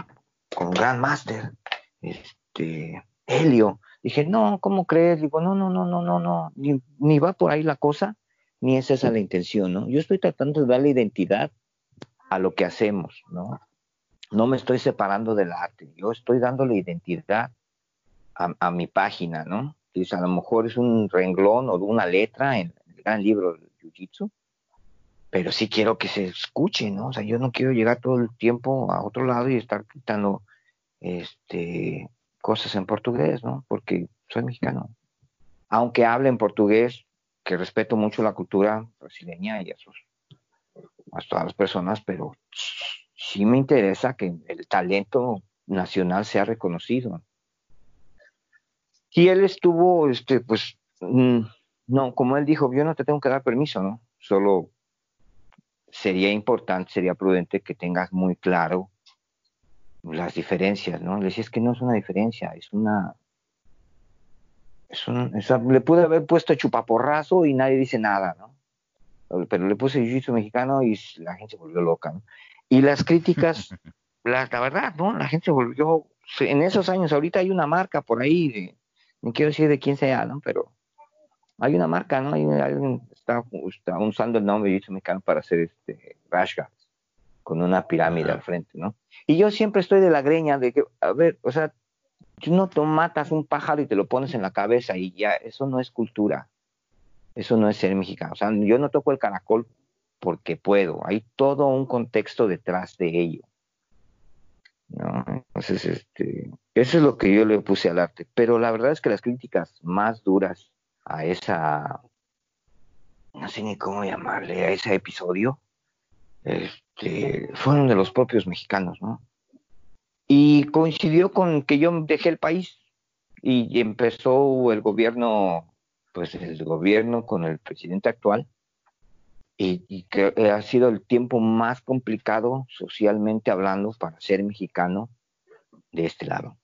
con Grandmaster, este, Helio. Dije, no, ¿cómo crees? Digo, no, no, no, no, no, no, ni, va por ahí la cosa ni es esa la intención, ¿no? Yo estoy tratando de darle identidad a lo que hacemos, ¿no? No me estoy separando del arte, yo estoy dándole identidad a, mi página, ¿no? a lo mejor es un renglón o una letra en el gran libro del Jiu-Jitsu, pero sí quiero que se escuche, ¿no? O sea, yo no quiero llegar todo el tiempo a otro lado y estar quitando este, cosas en portugués, ¿no? Porque soy mexicano. Aunque hable en portugués, que respeto mucho la cultura brasileña y a, a todas las personas, pero sí me interesa que el talento nacional sea reconocido. Y él estuvo, este, pues, mm, no, como él dijo, yo no te tengo que dar permiso, ¿no? Solo sería importante, sería prudente que tengas muy claro las diferencias, ¿no? Le decía, es que no es una diferencia, es una, le pude haber puesto chupaporrazo y nadie dice nada, ¿no? Pero le puse jiu mexicano y la gente se volvió loca, ¿no? Y las críticas, la, verdad, ¿no? La gente se volvió, en esos años, ahorita hay una marca por ahí, de, no quiero decir de quién sea, ¿no? Pero hay una marca, ¿no? Hay, alguien está, usando el nombre de jiu mexicano para hacer este rash con una pirámide al frente, ¿no? Y yo siempre estoy de la greña de que, a ver, o sea, Tú no te matas un pájaro y te lo pones en la cabeza y ya, eso no es cultura. Eso no es ser mexicano. O sea, yo no toco el caracol porque puedo. Hay todo un contexto detrás de ello. ¿no? Entonces, este, eso es lo que yo le puse al arte. Pero la verdad es que las críticas más duras a esa, no sé ni cómo llamarle, a ese episodio, fueron de los propios mexicanos, ¿no? Y coincidió con que yo dejé el país y empezó el gobierno, pues el gobierno con el presidente actual, y, que ha sido el tiempo más complicado socialmente hablando para ser mexicano de este lado.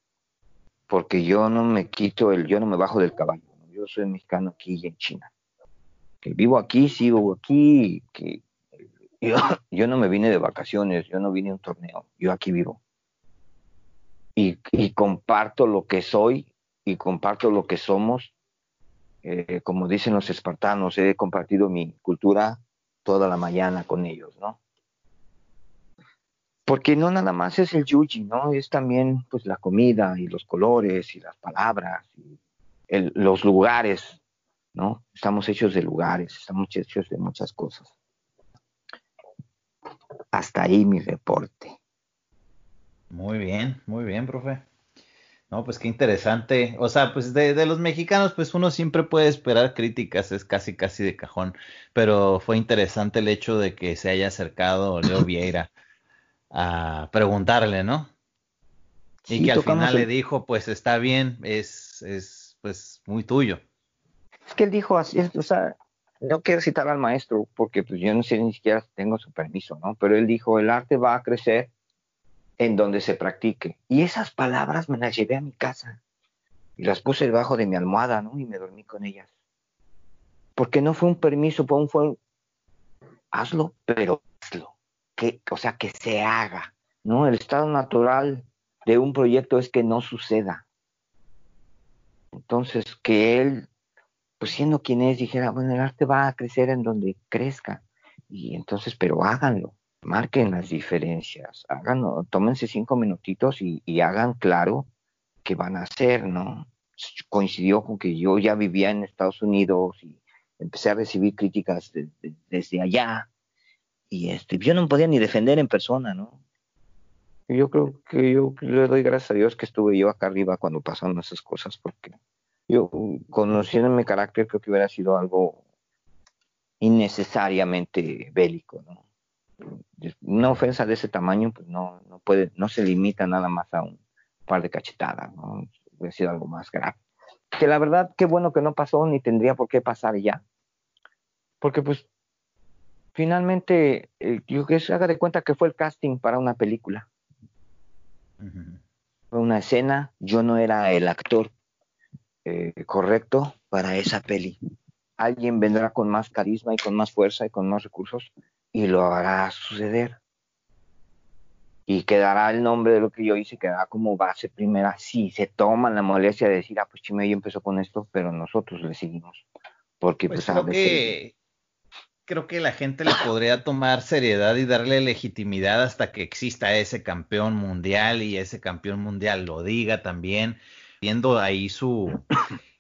Porque yo no me quito el, yo no me bajo del caballo, yo soy mexicano aquí en China. Que vivo aquí, sigo aquí, que yo, no me vine de vacaciones, yo no vine a un torneo, yo aquí vivo y, comparto lo que soy y comparto lo que somos. Eh, como dicen los espartanos, he compartido mi cultura toda la mañana con ellos, ¿no? Porque no nada más es el yuji, ¿no? Es también pues la comida y los colores y las palabras y los lugares, ¿no? Estamos hechos de lugares, estamos hechos de muchas cosas. Hasta ahí mi reporte. Muy bien, muy bien, profe. No, pues qué interesante. O sea, pues de, los mexicanos, pues uno siempre puede esperar críticas, es casi, casi de cajón. Pero fue interesante el hecho de que se haya acercado Leo Vieira a preguntarle, ¿no? y que al final le dijo, pues está bien, es, es pues muy tuyo. Es que él dijo así, o sea, no quiero citar al maestro porque pues yo no sé ni siquiera si tengo su permiso, ¿no? Pero él dijo, el arte va a crecer en donde se practique. Y esas palabras me las llevé a mi casa y las puse debajo de mi almohada, ¿no? Y me dormí con ellas. Porque no fue un permiso, fue un, fue hazlo, pero hazlo. Que, o sea, que se haga, ¿no? El estado natural de un proyecto es que no suceda. Entonces, que él pues siendo quien es, dijera, bueno, el arte va a crecer en donde crezca. Y entonces, pero háganlo, marquen las diferencias, háganlo, tómense cinco minutitos y, hagan claro qué van a hacer, ¿no? Coincidió con que yo ya vivía en Estados Unidos y empecé a recibir críticas desde allá y este, yo no podía ni defender en persona, ¿no? Yo creo que yo le doy gracias a Dios que estuve yo acá arriba cuando pasaron esas cosas porque yo, conociendo mi carácter, creo que hubiera sido algo innecesariamente bélico, ¿no? Una ofensa de ese tamaño, pues no, no puede, no se limita nada más a un par de cachetadas, ¿no? Hubiera sido algo más grave. Que la verdad, qué bueno que no pasó, ni tendría por qué pasar ya. Porque pues, finalmente, eh, yo que se haga de cuenta que fue el casting para una película. Fue una escena, yo no era el actor eh, correcto para esa peli. Alguien vendrá con más carisma y con más fuerza y con más recursos y lo hará suceder. Y quedará el nombre de lo que yo hice, quedará como base primera. Sí, se toman la molestia de decir, ah, pues Chimeyo empezó con esto, pero nosotros le seguimos. Porque pues, pues creo que creo que la gente le podría tomar seriedad y darle legitimidad hasta que exista ese campeón mundial y ese campeón mundial lo diga también viendo ahí su,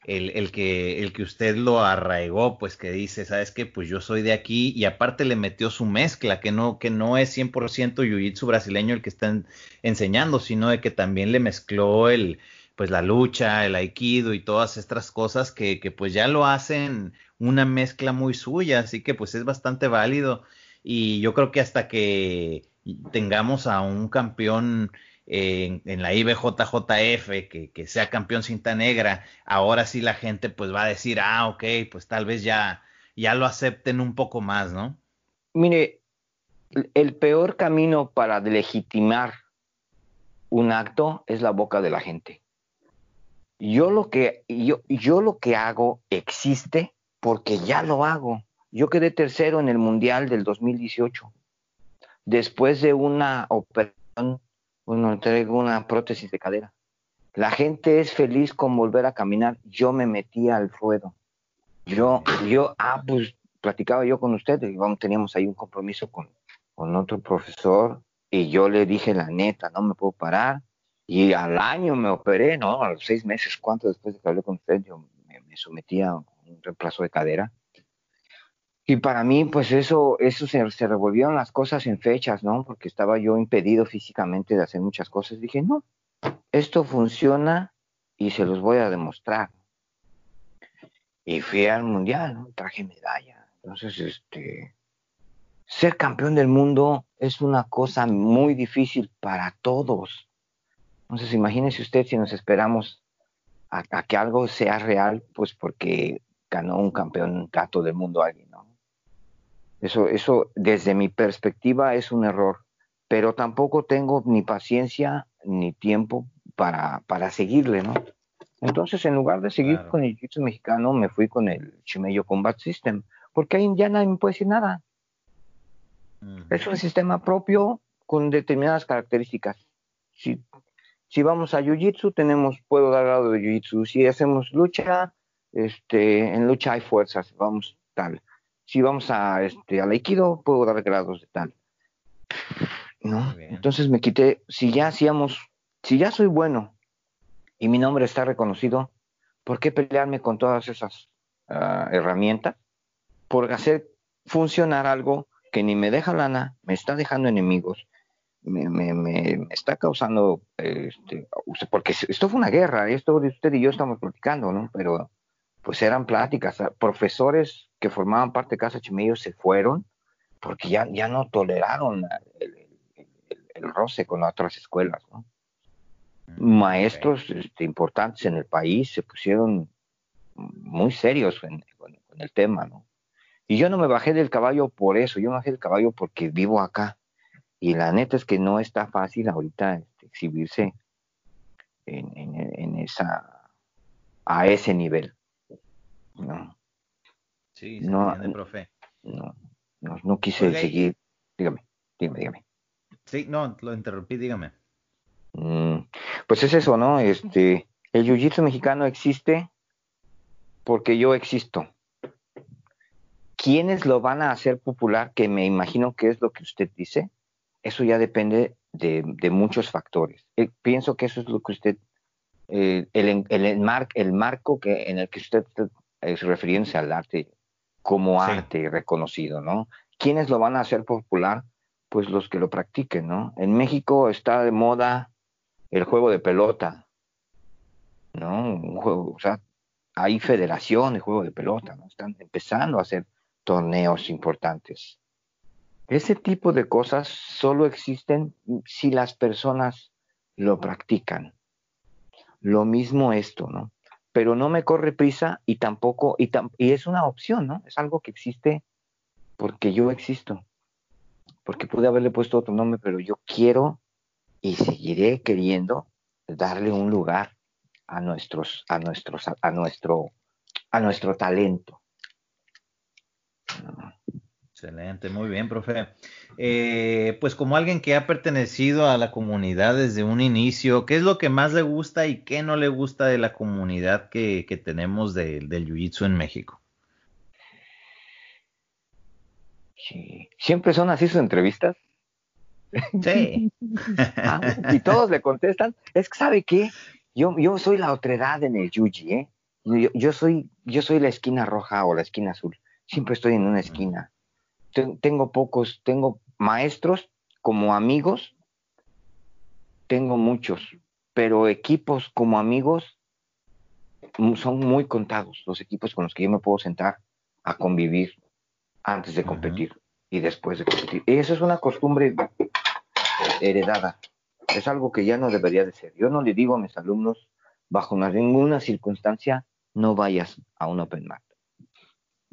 el, el, que, el que usted lo arraigó, pues que dice, ¿sabes qué? Pues yo soy de aquí y aparte le metió su mezcla, que no, que no es 100% jiu-jitsu brasileño el que están enseñando, sino de que también le mezcló el, pues la lucha, el aikido y todas estas cosas que, que pues ya lo hacen una mezcla muy suya, así que pues es bastante válido y yo creo que hasta que tengamos a un campeón en, la IBJJF, que, que, sea campeón cinta negra, ahora sí la gente pues va a decir, ah, ok, pues tal vez ya, ya lo acepten un poco más, ¿no? Mire, el peor camino para legitimar un acto es la boca de la gente. Yo lo que, yo, yo lo que hago existe porque ya lo hago. Yo quedé tercero en el Mundial del 2018. Después de una operación bueno, traigo una prótesis de cadera. La gente es feliz con volver a caminar. Yo me metí al ruedo. Yo, yo, ah, pues platicaba yo con usted, vamos, teníamos ahí un compromiso con, con otro profesor y yo le dije la neta, no me puedo parar. Y al año me operé, ¿no? A los seis meses, ¿cuánto después de que hablé con usted? Yo me, me sometí a un reemplazo de cadera. Y para mí, pues eso, eso se, se, revolvieron las cosas en fechas, ¿no? Porque estaba yo impedido físicamente de hacer muchas cosas. Dije, no, esto funciona y se los voy a demostrar. Y fui al mundial, ¿no? Traje medalla. Entonces, este, ser campeón del mundo es una cosa muy difícil para todos. Entonces, imagínese usted si nos esperamos a, que algo sea real, pues porque ganó un campeonato del mundo alguien. Eso, eso desde mi perspectiva es un error, pero tampoco tengo ni paciencia ni tiempo para, para seguirle, ¿no? Entonces, en lugar de seguir con el jiu mexicano, me fui con el Chimeyo Combat System, porque ahí ya nadie me puede decir nada. Es un sistema propio con determinadas características. Si, si vamos a Jiu-Jitsu, tenemos, puedo dar lado de Jiu-Jitsu. Si hacemos lucha, este, en lucha hay fuerzas, vamos tal si vamos a este al aikido, puedo dar grados de tal. ¿No? Entonces me quité, si ya hacíamos, si ya soy bueno y mi nombre está reconocido, ¿por qué pelearme con todas esas ah, herramientas? Por hacer funcionar algo que ni me deja lana, me está dejando enemigos, me, me, me, está causando, este, porque esto fue una guerra, esto usted y yo estamos platicando, ¿no? Pero pues eran pláticas, profesores que formaban parte de Casa Chimello se fueron porque ya, ya no toleraron el, roce con otras escuelas, ¿no? Mm, Maestros este, importantes en el país se pusieron muy serios con, el tema, ¿no? Y yo no me bajé del caballo por eso, yo me bajé del caballo porque vivo acá. Y la neta es que no está fácil ahorita este, exhibirse en, esa, a ese nivel. No. Sí, no, profe. No, no, quise seguir. Dígame, dígame, dígame. Sí, no, lo interrumpí, dígame. Mm, pues es eso, ¿no? Este, el jiu-jitsu mexicano existe porque yo existo. ¿Quiénes lo van a hacer popular? Que me imagino que es lo que usted dice. Eso ya depende de, muchos factores. Eh, pienso que eso es lo que usted, eh, el, el, marco que, en el que usted es refiriéndose al arte como arte reconocido, ¿no? ¿Quiénes lo van a hacer popular? Pues los que lo practiquen, ¿no? En México está de moda el juego de pelota, ¿no? Un juego, o sea, hay federación de juego de pelota, ¿no? Están empezando a hacer torneos importantes. Ese tipo de cosas solo existen si las personas lo practican. Lo mismo esto, ¿no? Pero no me corre prisa y tampoco, y, y es una opción, ¿no? Es algo que existe porque yo existo. Porque pude haberle puesto otro nombre, pero yo quiero y seguiré queriendo darle un lugar a nuestros, a nuestros, a nuestro, a nuestro talento. Excelente, muy bien, profe. Eh, pues como alguien que ha pertenecido a la comunidad desde un inicio, ¿qué es lo que más le gusta y qué no le gusta de la comunidad que, tenemos del Jiu-Jitsu en México? Sí. ¿Siempre son así sus entrevistas? Sí. Ah, y todos le contestan, es que ¿sabe qué? Yo, yo soy la otredad en el Yuji, ¿eh? Yo, soy, yo soy la esquina roja o la esquina azul. Siempre estoy en una esquina tengo pocos, tengo maestros como amigos, tengo muchos, pero equipos como amigos son muy contados, los equipos con los que yo me puedo sentar a convivir antes de competir y después de competir. Y eso es una costumbre heredada, es algo que ya no debería de ser. Yo no le digo a mis alumnos, bajo ninguna circunstancia, no vayas a un open mat.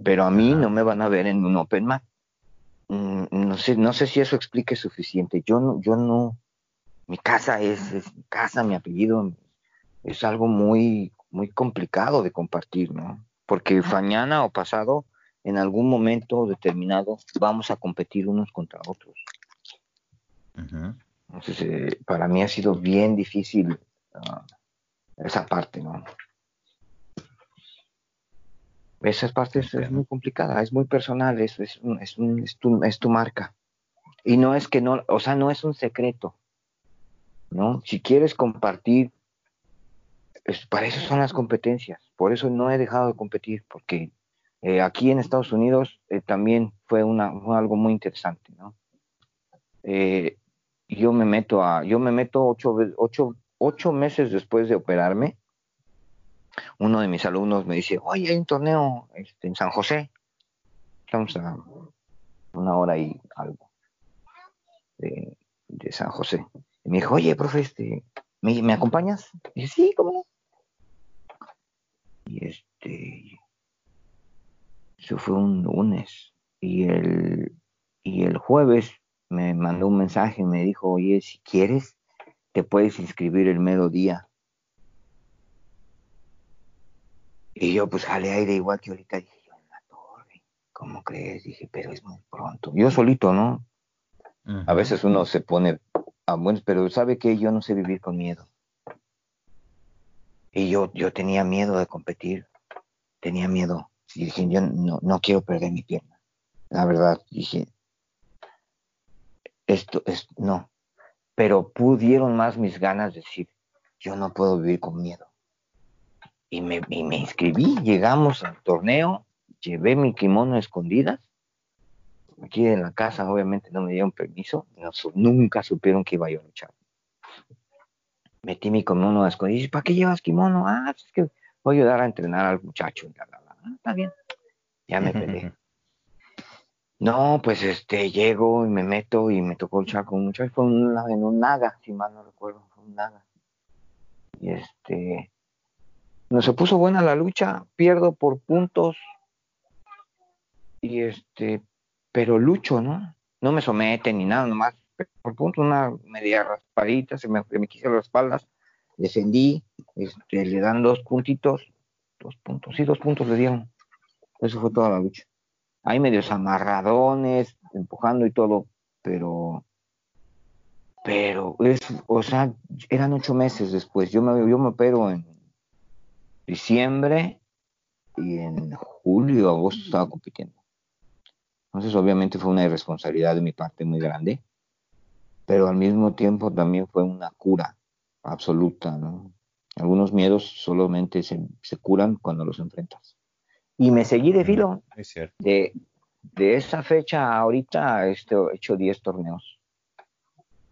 Pero a mí no me van a ver en un open mat. Mm, no sé, no sé si eso explique suficiente. Yo no, yo no, mi casa es, mi casa, mi apellido, es algo muy, muy complicado de compartir, ¿no? Porque mañana o pasado, en algún momento determinado, vamos a competir unos contra otros. Entonces, eh, para mí ha sido bien difícil ah, esa parte, ¿no? Esa parte es, muy complicada, es muy personal, es, es, es, tu, es, tu, marca. Y no es que no, o sea, no es un secreto, ¿no? Si quieres compartir, para eso son las competencias, por eso no he dejado de competir, porque eh, aquí en Estados Unidos eh, también fue, una, algo muy interesante, ¿no? Eh, yo me meto a, yo me meto ocho, ocho, ocho meses después de operarme, uno de mis alumnos me dice, oye, hay un torneo este, en San José. Estamos a una hora y algo de, San José. Y me dijo, oye, profe, este, ¿me, acompañas? Y dije, sí, ¿cómo? Y este, eso fue un lunes. Y el, y el jueves me mandó un mensaje y me dijo, oye, si quieres, te puedes inscribir el mediodía Y yo pues jalé aire igual que ahorita dije yo en la torre, ¿cómo crees? Dije, pero es muy pronto. Yo solito, ¿no? A veces uno se pone a buenos, pero sabe que yo no sé vivir con miedo. Y yo, yo tenía miedo de competir, tenía miedo. Y dije, yo no, no quiero perder mi pierna. La verdad, dije, esto es, no. Pero pudieron más mis ganas de decir, yo no puedo vivir con miedo y me, inscribí, llegamos al torneo, llevé mi kimono escondidas. Aquí en la casa obviamente no me dieron permiso, nunca supieron que iba yo a luchar. Metí mi kimono a escondidas, ¿para qué llevas kimono? Ah, es que voy a ayudar a entrenar al muchacho. Ah, está bien, ya me peleé. No, pues este, llego y me meto y me tocó luchar con un muchacho, fue en un naga, si mal no recuerdo, fue un naga. Y este, no se puso buena la lucha, pierdo por puntos y este, pero lucho, ¿no? No me someten ni nada, nomás por punto una media raspadita, se me, me quise las espaldas, descendí, este, le dan dos puntitos, dos puntos, sí, dos puntos le dieron. Eso fue toda la lucha. Hay medios amarradones, empujando y todo, pero, pero es, o sea, eran ocho meses después. Yo me, yo me opero en diciembre y en julio, agosto estaba compitiendo. Entonces, obviamente fue una irresponsabilidad de mi parte muy grande, pero al mismo tiempo también fue una cura absoluta, ¿no? Algunos miedos solamente se, curan cuando los enfrentas. Y me seguí de filo. Es cierto. De, de esa fecha ahorita este, he hecho 10 torneos.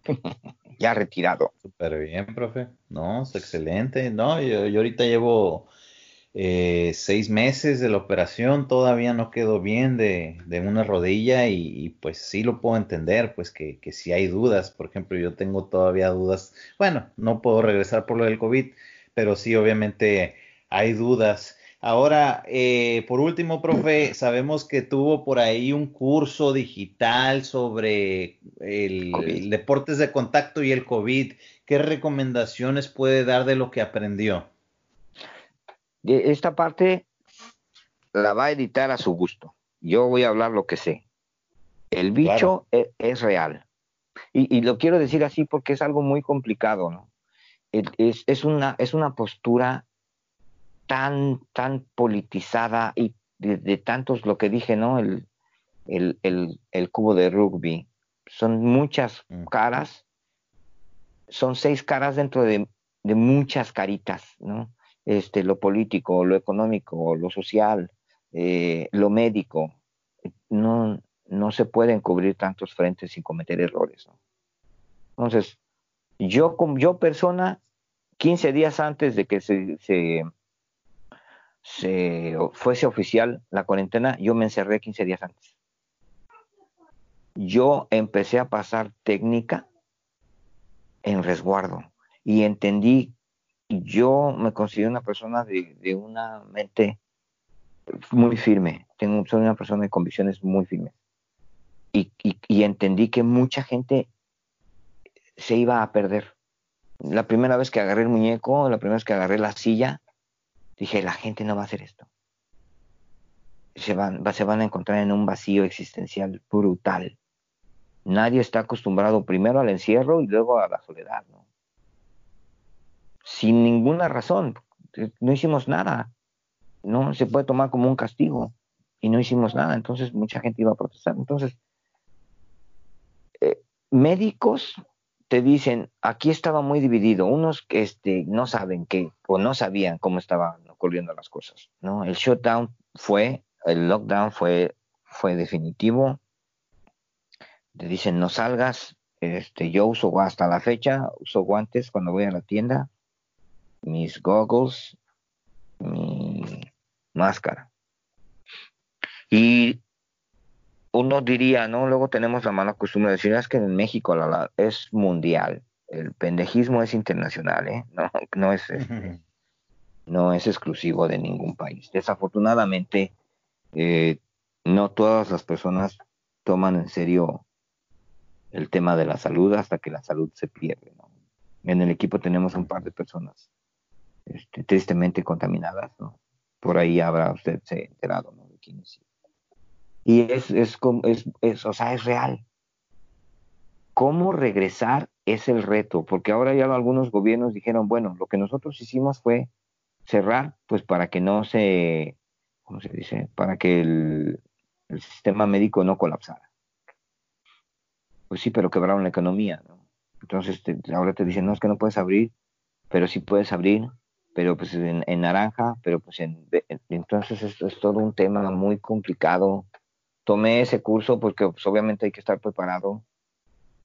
ya retirado. Súper bien, profe. No, es excelente. No, yo, ahorita llevo eh, seis meses de la operación, todavía no quedó bien de, una rodilla y, pues sí lo puedo entender, pues que si hay dudas, por ejemplo, yo tengo todavía dudas, bueno, no puedo regresar por lo del COVID, pero sí obviamente hay dudas. Ahora, eh, por último, profe, sabemos que tuvo por ahí un curso digital sobre el deportes de contacto y el COVID. ¿Qué recomendaciones puede dar de lo que aprendió? esta parte la va a editar a su gusto. Yo voy a hablar lo que sé. El bicho e, es, real. Y, lo quiero decir así porque es algo muy complicado, ¿no? Es, una, es una postura tan, tan politizada y de, tantos, lo que dije, ¿no? El, el, cubo de rugby. Son muchas mm. caras, son seis caras dentro de, de muchas caritas, ¿no? este, lo político, lo económico, lo social, eh, lo médico. No, no se pueden cubrir tantos frentes sin cometer errores. Entonces, yo, yo persona, 15 días antes de que se, se, se, fuese oficial la cuarentena, yo me encerré 15 días antes. Yo empecé a pasar técnica en resguardo y entendí yo me considero una persona de, una mente muy firme. Tengo, soy una persona de convicciones muy firmes. Y, entendí que mucha gente se iba a perder. La primera vez que agarré el muñeco, la primera vez que agarré la silla, dije, la gente no va a hacer esto. Se van, se van a encontrar en un vacío existencial brutal. Nadie está acostumbrado primero al encierro y luego a la soledad, ¿no? sin ninguna razón. No hicimos nada. No se puede tomar como un castigo. Y no hicimos nada. Entonces mucha gente iba a protestar. Entonces, eh, médicos te dicen, aquí estaba muy dividido. Unos que este, no saben qué, o no sabían cómo estaban ocurriendo las cosas. ¿no? El shutdown fue, el lockdown fue, fue definitivo. Te dicen, no salgas. Este, yo uso hasta la fecha, uso guantes cuando voy a la tienda mis goggles, mi máscara. Y uno diría, ¿no? Luego tenemos la mala costumbre de decir, es que en México es mundial, el pendejismo es internacional, ¿eh? No, no es, este, no es exclusivo de ningún país. Desafortunadamente, eh, no todas las personas toman en serio el tema de la salud hasta que la salud se pierde. En el equipo tenemos un par de personas este, tristemente contaminadas. Por ahí habrá usted se enterado, ¿no? De quiénes. Y es, es, es, es, o sea, es real. ¿Cómo regresar es el reto? Porque ahora ya algunos gobiernos dijeron, bueno, lo que nosotros hicimos fue cerrar, pues para que no se, ¿cómo se dice? Para que el, el sistema médico no colapsara. Pues sí, pero quebraron la economía, ¿no? Entonces ahora te dicen, no, es que no puedes abrir, pero sí puedes abrir pero pues en, naranja, pero pues en, entonces esto es todo un tema muy complicado. Tomé ese curso porque pues, obviamente hay que estar preparado.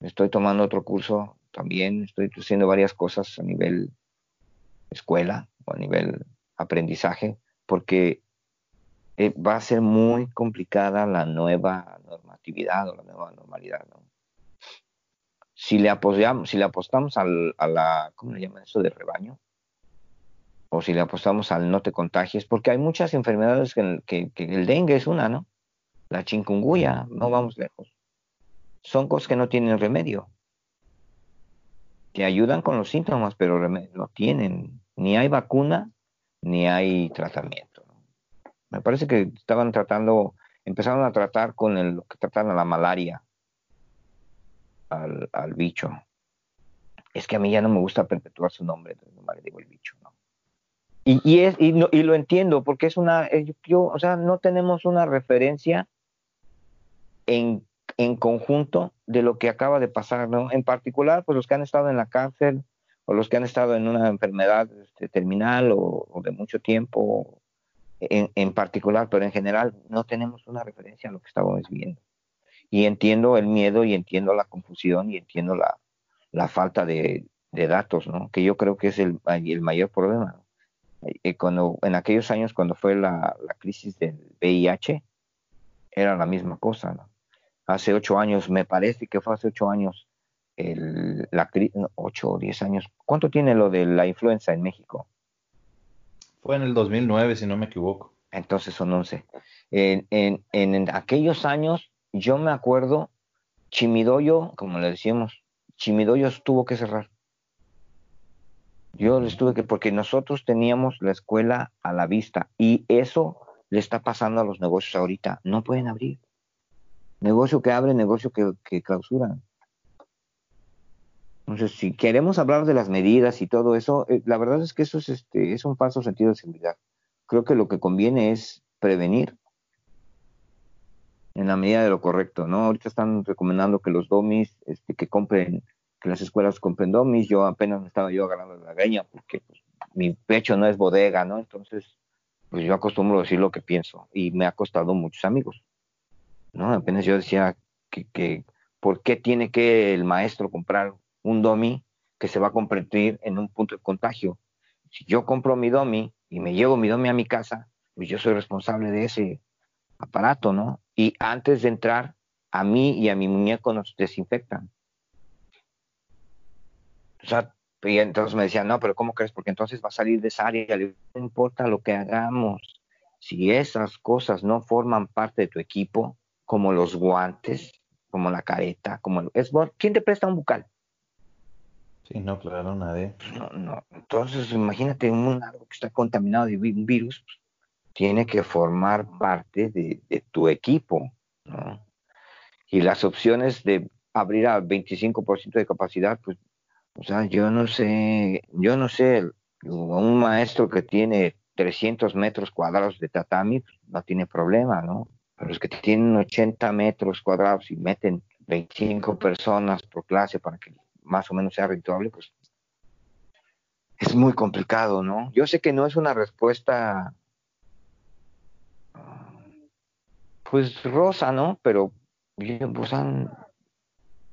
Estoy tomando otro curso también, estoy haciendo varias cosas a nivel escuela a nivel aprendizaje, porque eh, va a ser muy complicada la nueva normatividad o la nueva normalidad. Si le apostamos al, a la, ¿cómo le llaman eso de rebaño? o si le apostamos al no te contagies, porque hay muchas enfermedades que, el dengue es una, ¿no? la chikungunya, no vamos lejos. Son cosas que no tienen remedio. Te ayudan con los síntomas, pero no tienen. Ni hay vacuna, ni hay tratamiento. Me parece que estaban tratando, empezaron a tratar con el, lo que tratan a la malaria, al, al bicho. Es que a mí ya no me gusta perpetuar su nombre, entonces no le digo el bicho, ¿no? Y, y, es, y, y, lo entiendo, porque es una, eh, yo, o sea, no tenemos una referencia en, en, conjunto de lo que acaba de pasar, ¿no? En particular, pues los que han estado en la cárcel o los que han estado en una enfermedad este, terminal o, o, de mucho tiempo en, en, particular, pero en general no tenemos una referencia a lo que estábamos viendo. Y entiendo el miedo y entiendo la confusión y entiendo la, la falta de, de, datos, ¿no? Que yo creo que es el, el mayor problema. Eh, cuando, en aquellos años cuando fue la, la, crisis del VIH, era la misma cosa. ¿no? Hace ocho años, me parece que fue hace ocho años, el, la ocho o diez años. ¿Cuánto tiene lo de la influenza en México? Fue en el 2009, si no me equivoco. Entonces son once. En, en, en aquellos años, yo me acuerdo, Chimidoyo, como le decíamos, Chimidoyo tuvo que cerrar yo les tuve que, porque nosotros teníamos la escuela a la vista y eso le está pasando a los negocios ahorita. No pueden abrir. Negocio que abre, negocio que, que clausuran. Entonces, si queremos hablar de las medidas y todo eso, eh, la verdad es que eso es, este, es un falso sentido de seguridad. Creo que lo que conviene es prevenir en la medida de lo correcto, ¿no? Ahorita están recomendando que los domis, este, que compren que las escuelas compren domis, yo apenas me estaba yo agarrando la greña porque pues, mi pecho no es bodega, ¿no? Entonces, pues yo acostumbro a decir lo que pienso y me ha costado muchos amigos, ¿no? Apenas yo decía que, que ¿por qué tiene que el maestro comprar un domi que se va a convertir en un punto de contagio? Si yo compro mi domi y me llevo mi domi a mi casa, pues yo soy responsable de ese aparato, ¿no? Y antes de entrar, a mí y a mi muñeco nos desinfectan. O sea, y entonces me decían, no, pero ¿cómo crees? Porque entonces va a salir de esa área. No importa lo que hagamos. Si esas cosas no forman parte de tu equipo, como los guantes, como la careta, como el... ¿quién te presta un bucal? Sí, no, claro, nadie. No, no. Entonces, imagínate un algo que está contaminado de un virus, pues, tiene que formar parte de, tu equipo, ¿no? Y las opciones de abrir a 25% de capacidad, pues o sea, yo no sé, yo no sé, un maestro que tiene 300 metros cuadrados de tatami pues, no tiene problema, ¿no? Pero los que tienen 80 metros cuadrados y meten 25 personas por clase para que más o menos sea rentable, pues es muy complicado, ¿no? Yo sé que no es una respuesta, pues rosa, ¿no? Pero pues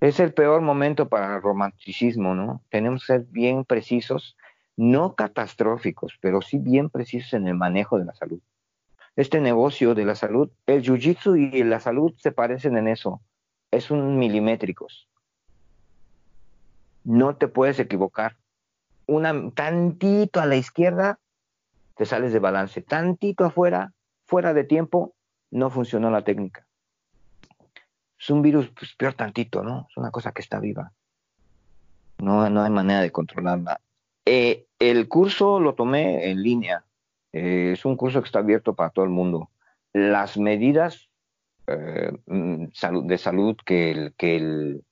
es el peor momento para el romanticismo, ¿no? Tenemos que ser bien precisos, no catastróficos, pero sí bien precisos en el manejo de la salud. Este negocio de la salud, el jiu-jitsu y la salud se parecen en eso, es un milimétricos. No te puedes equivocar. Una tantito a la izquierda te sales de balance, tantito afuera, fuera de tiempo, no funcionó la técnica es un virus pues, peor tantito, ¿no? Es una cosa que está viva. No, no hay manera de controlarla. Eh, el curso lo tomé en línea. Eh, es un curso que está abierto para todo el mundo. Las medidas eh, mm, de salud que el, que el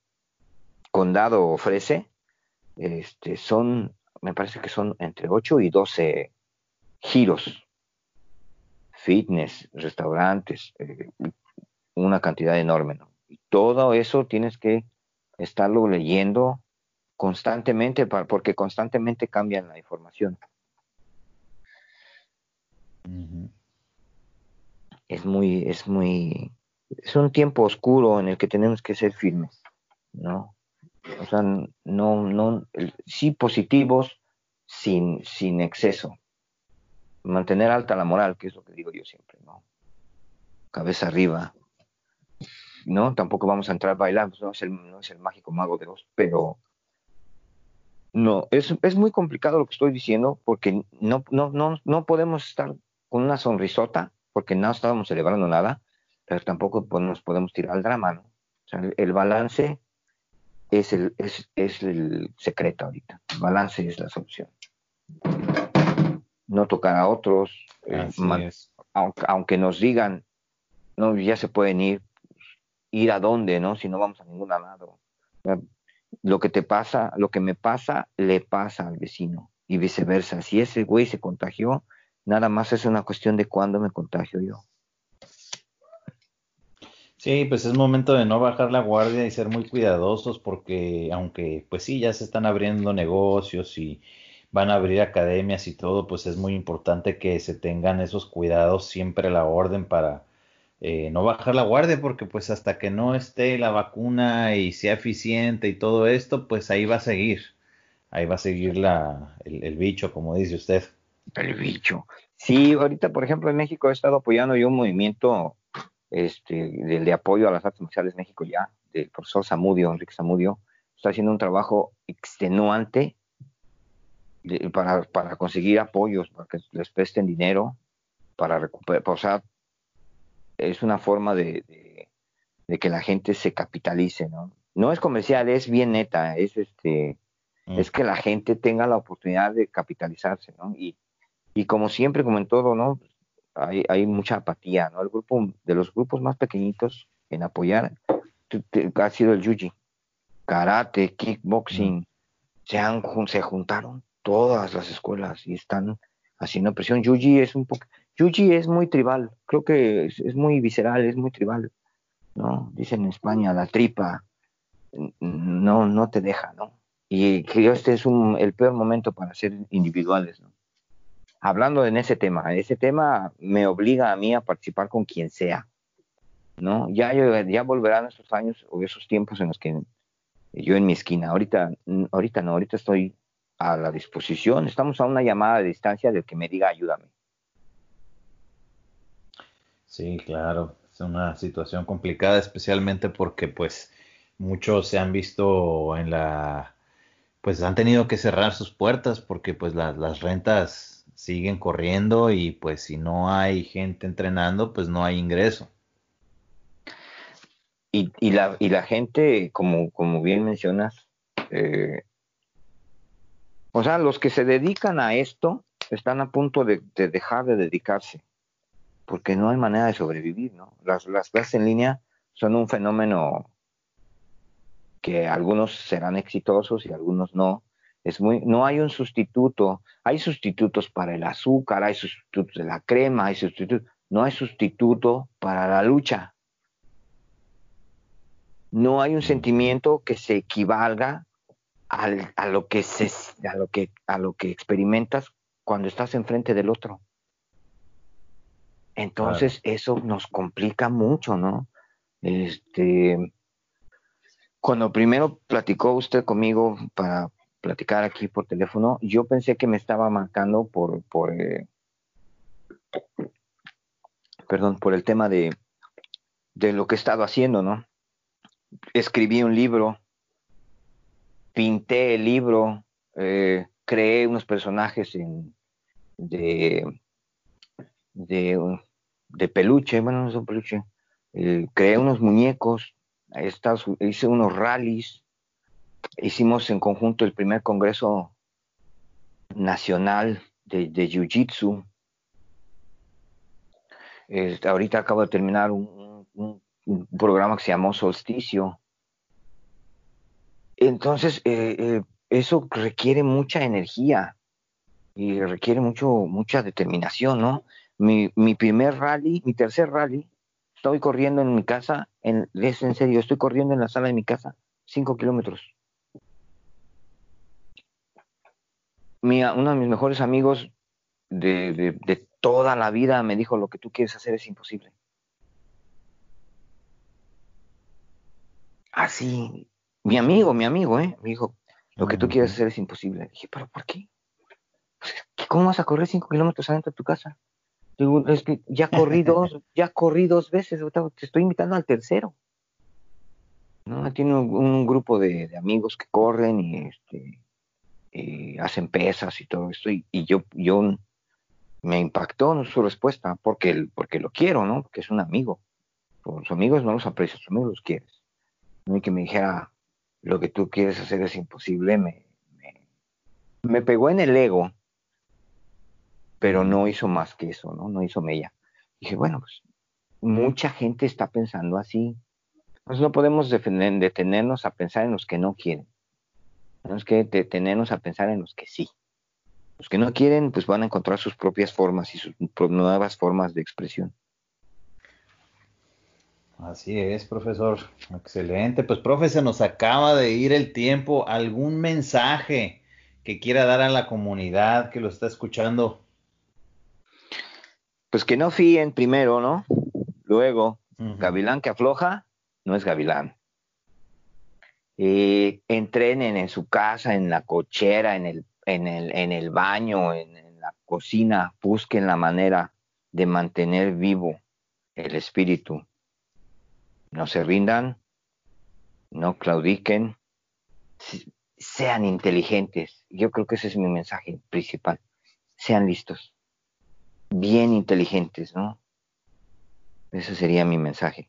condado ofrece este, son, me parece que son entre 8 y 12 giros. Fitness, restaurantes, eh, una cantidad enorme. ¿no? todo eso tienes que estarlo leyendo constantemente porque constantemente cambian la información. Es muy, es muy, es un tiempo oscuro en el que tenemos que ser firmes, ¿no? O sea, no, no, sí positivos sin, sin exceso. Mantener alta la moral, que es lo que digo yo siempre, ¿no? Cabeza arriba, ¿no? Tampoco vamos a entrar a bailar, pues no es el, no es el mágico mago de dos, pero no, es, es muy complicado lo que estoy diciendo porque no, no, no, no podemos estar con una sonrisota porque no estábamos celebrando nada, pero tampoco pues, nos podemos tirar al drama, ¿no? O sea, el, balance es el, es, es el secreto ahorita. El balance es la solución. No tocar a otros, eh, aunque, aunque, nos digan, no, ya se pueden ir, ir a dónde, ¿no? Si no vamos a ningún lado. Lo que te pasa, lo que me pasa, le pasa al vecino y viceversa. Si ese güey se contagió, nada más es una cuestión de cuándo me contagio yo. Sí, pues es momento de no bajar la guardia y ser muy cuidadosos porque aunque pues sí, ya se están abriendo negocios y van a abrir academias y todo, pues es muy importante que se tengan esos cuidados siempre a la orden para eh, no bajar la guardia porque pues hasta que no esté la vacuna y sea eficiente y todo esto, pues ahí va a seguir, ahí va a seguir la, el, el bicho, como dice usted. El bicho. Sí, ahorita por ejemplo en México he estado apoyando yo un movimiento este, de, apoyo a las artes marciales México ya, del profesor Samudio, Enrique Samudio, está haciendo un trabajo extenuante para, para, conseguir apoyos, para que les presten dinero, para recuperar, o sea, es una forma de, de, que la gente se capitalice, ¿no? No es comercial, es bien neta, es este, mm. es que la gente tenga la oportunidad de capitalizarse, ¿no? Y, y como siempre, como en todo, ¿no? Hay, hay mucha apatía, ¿no? El grupo, de los grupos más pequeñitos en apoyar ha sido el Yuji. Karate, kickboxing, se, han, se juntaron todas las escuelas y están haciendo presión. Yuji es un poco, Yuji es muy tribal, creo que es, muy visceral, es muy tribal, ¿no? Dicen en España, la tripa no, no te deja, ¿no? Y creo que este es un, el peor momento para ser individuales, ¿no? Hablando en ese tema, ese tema me obliga a mí a participar con quien sea, ¿no? Ya, ya volverán esos años o esos tiempos en los que yo en mi esquina, ahorita, ahorita no, ahorita estoy a la disposición, estamos a una llamada de distancia del que me diga ayúdame. Sí, claro, es una situación complicada, especialmente porque pues muchos se han visto en la, pues han tenido que cerrar sus puertas porque pues las rentas siguen corriendo y pues si no hay gente entrenando, pues no hay ingreso. Y, y, la, y la gente, como, como bien mencionas, eh, o sea, los que se dedican a esto están a punto de, dejar de dedicarse, porque no hay manera de sobrevivir, ¿no? Las, las clases en línea son un fenómeno que algunos serán exitosos y algunos no, es muy, no hay un sustituto, hay sustitutos para el azúcar, hay sustitutos de la crema, hay sustitutos, no hay sustituto para la lucha. No hay un sentimiento que se equivalga a lo que se, a lo que, a lo que experimentas cuando estás enfrente del otro. Entonces eso nos complica mucho, ¿no? Este, cuando primero platicó usted conmigo para platicar aquí por teléfono, yo pensé que me estaba marcando por, por eh, perdón, por el tema de, de lo que he estado haciendo, ¿no? Escribí un libro, pinté el libro, eh, creé unos personajes en, de, de, peluche, bueno, no son peluche, eh, creé unos muñecos, hice unos rallies, hicimos en conjunto el primer Congreso Nacional de, Jiu-Jitsu. Este, ahorita acabo de terminar un, programa que se llamó Solsticio. Entonces, eh, eh, eso requiere mucha energía y requiere mucho, mucha determinación, ¿no? Mi, mi primer rally, mi tercer rally, estoy corriendo en mi casa, en, en serio, estoy corriendo en la sala de mi casa, cinco kilómetros. Uno de mis mejores amigos de, toda la vida me dijo, lo que tú quieres hacer es imposible. Así, mi amigo, mi amigo, ¿eh? Me dijo, lo que tú quieres hacer es imposible. Dije, ¿pero por qué? ¿Cómo vas a correr cinco kilómetros adentro de tu casa? Digo, es que ya corrí dos, ya corrí dos veces, te estoy invitando al tercero. ¿no? Tiene un, grupo de, de, amigos que corren y este, eh, hacen pesas y todo esto, y, yo, yo me impactó su respuesta, porque, porque lo quiero, ¿no? Porque es un amigo. Sus amigos no los aprecias, sus amigos los quieres. No que me dijera, lo que tú quieres hacer es imposible, me, me, pegó en el ego, pero no hizo más que eso, ¿no? No hizo mella. Dije, bueno, pues mucha gente está pensando así. Nosotros no podemos detenernos a pensar en los que no quieren. Tenemos que detenernos a pensar en los que sí. Los que no quieren, pues van a encontrar sus propias formas y sus nuevas formas de expresión. Así es, profesor. Excelente. Pues, profe, se nos acaba de ir el tiempo. ¿Algún mensaje que quiera dar a la comunidad que lo está escuchando? Pues que no fíen primero, ¿no? Luego, gavilán que afloja no es gavilán. Eh, entrenen en su casa, en la cochera, en el, en el, en el baño, en la cocina. Busquen la manera de mantener vivo el espíritu no se rindan, no claudiquen, sean inteligentes. Yo creo que ese es mi mensaje principal. Sean listos, bien inteligentes, ¿no? Ese sería mi mensaje.